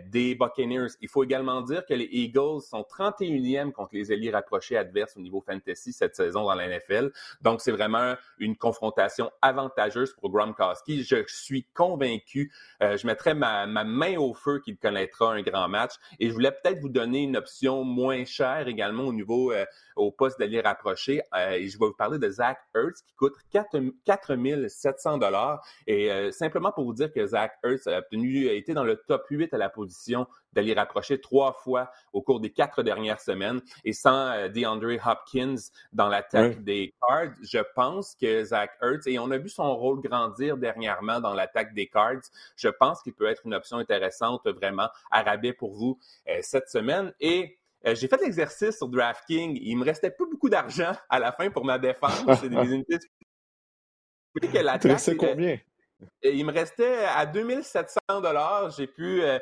des Buccaneers. Il faut également dire que les Eagles sont 31e contre les alliés rapprochés adverses au niveau fantasy cette saison dans la NFL. Donc, c'est vraiment une confrontation avant avantageuse pour Gronkowski. Je suis convaincu. Euh, je mettrai ma, main au feu qu'il connaîtra un grand match. Et je voulais peut-être vous donner une option moins chère également au niveau euh, au poste d'allié rapproché. Euh, et je vais vous parler de Zach Ertz qui coûte 4, 700 dollars. Et simplement pour vous dire que Zach Ertz a obtenu, a été dans le top 8 à la position d'aller rapprocher trois fois au cours des quatre dernières semaines. Et sans DeAndre Hopkins dans l'attaque des Cards, je pense que Zach Ertz, et on a vu son rôle grandir dernièrement dans l'attaque des Cards, je pense qu'il peut être une option intéressante vraiment à rabais pour vous euh, cette semaine. Et euh, j'ai fait l'exercice sur DraftKings. Il me restait pas beaucoup d'argent [laughs] à la fin pour ma défense. C'est des [laughs] unités que combien? Il me restait à 2700 dollars. J'ai pu euh,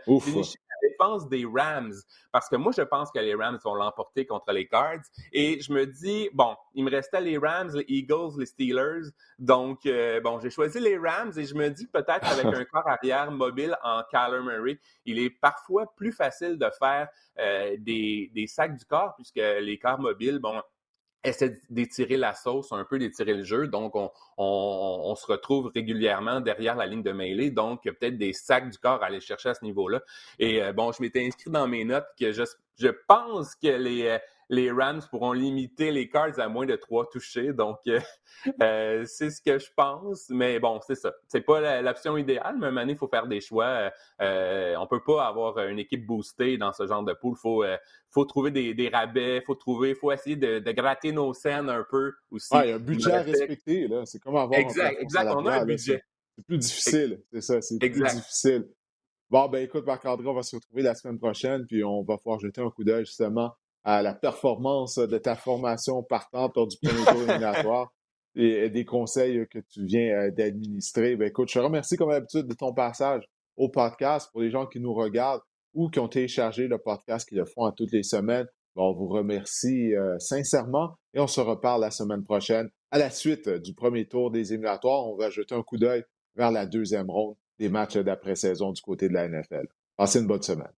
défense des Rams. Parce que moi, je pense que les Rams vont l'emporter contre les Cards. Et je me dis, bon, il me restait les Rams, les Eagles, les Steelers. Donc, euh, bon, j'ai choisi les Rams et je me dis peut-être avec [laughs] un corps arrière mobile en Kyler Murray, il est parfois plus facile de faire euh, des, des sacs du corps puisque les corps mobiles, bon, essaie d'étirer la sauce, un peu d'étirer le jeu. Donc, on, on, se retrouve régulièrement derrière la ligne de mêlée. Donc, il y a peut-être des sacs du corps à aller chercher à ce niveau-là. Et euh, bon, je m'étais inscrit dans mes notes que je, je pense que les, euh, les Rams pourront limiter les Cards à moins de trois touchés. Donc, euh, [laughs] euh, c'est ce que je pense. Mais bon, c'est ça. C'est pas l'option idéale, mais un donné, il faut faire des choix. Euh, on peut pas avoir une équipe boostée dans ce genre de pool. Il faut, faut trouver des, des rabais, faut trouver, faut essayer de, de, gratter nos scènes un peu aussi. Ah, il y a un budget à respecter, là. C'est comme avoir exact, exact. On a un budget. C'est plus difficile, c'est ça, c'est plus difficile. Bon, ben écoute, Marc-André, on va se retrouver la semaine prochaine, puis on va pouvoir jeter un coup d'œil justement à la performance de ta formation partante lors du premier tour éliminatoire [laughs] et, des conseils que tu viens euh, d'administrer. Ben, écoute, je te remercie comme d'habitude de ton passage au podcast pour les gens qui nous regardent ou qui ont téléchargé le podcast qui le font à toutes les semaines. on vous remercie euh, sincèrement et on se reparle la semaine prochaine à la suite du premier tour des éliminatoires. On va jeter un coup d'œil vers la deuxième ronde des matchs d'après-saison du côté de la NFL. Passez une bonne semaine.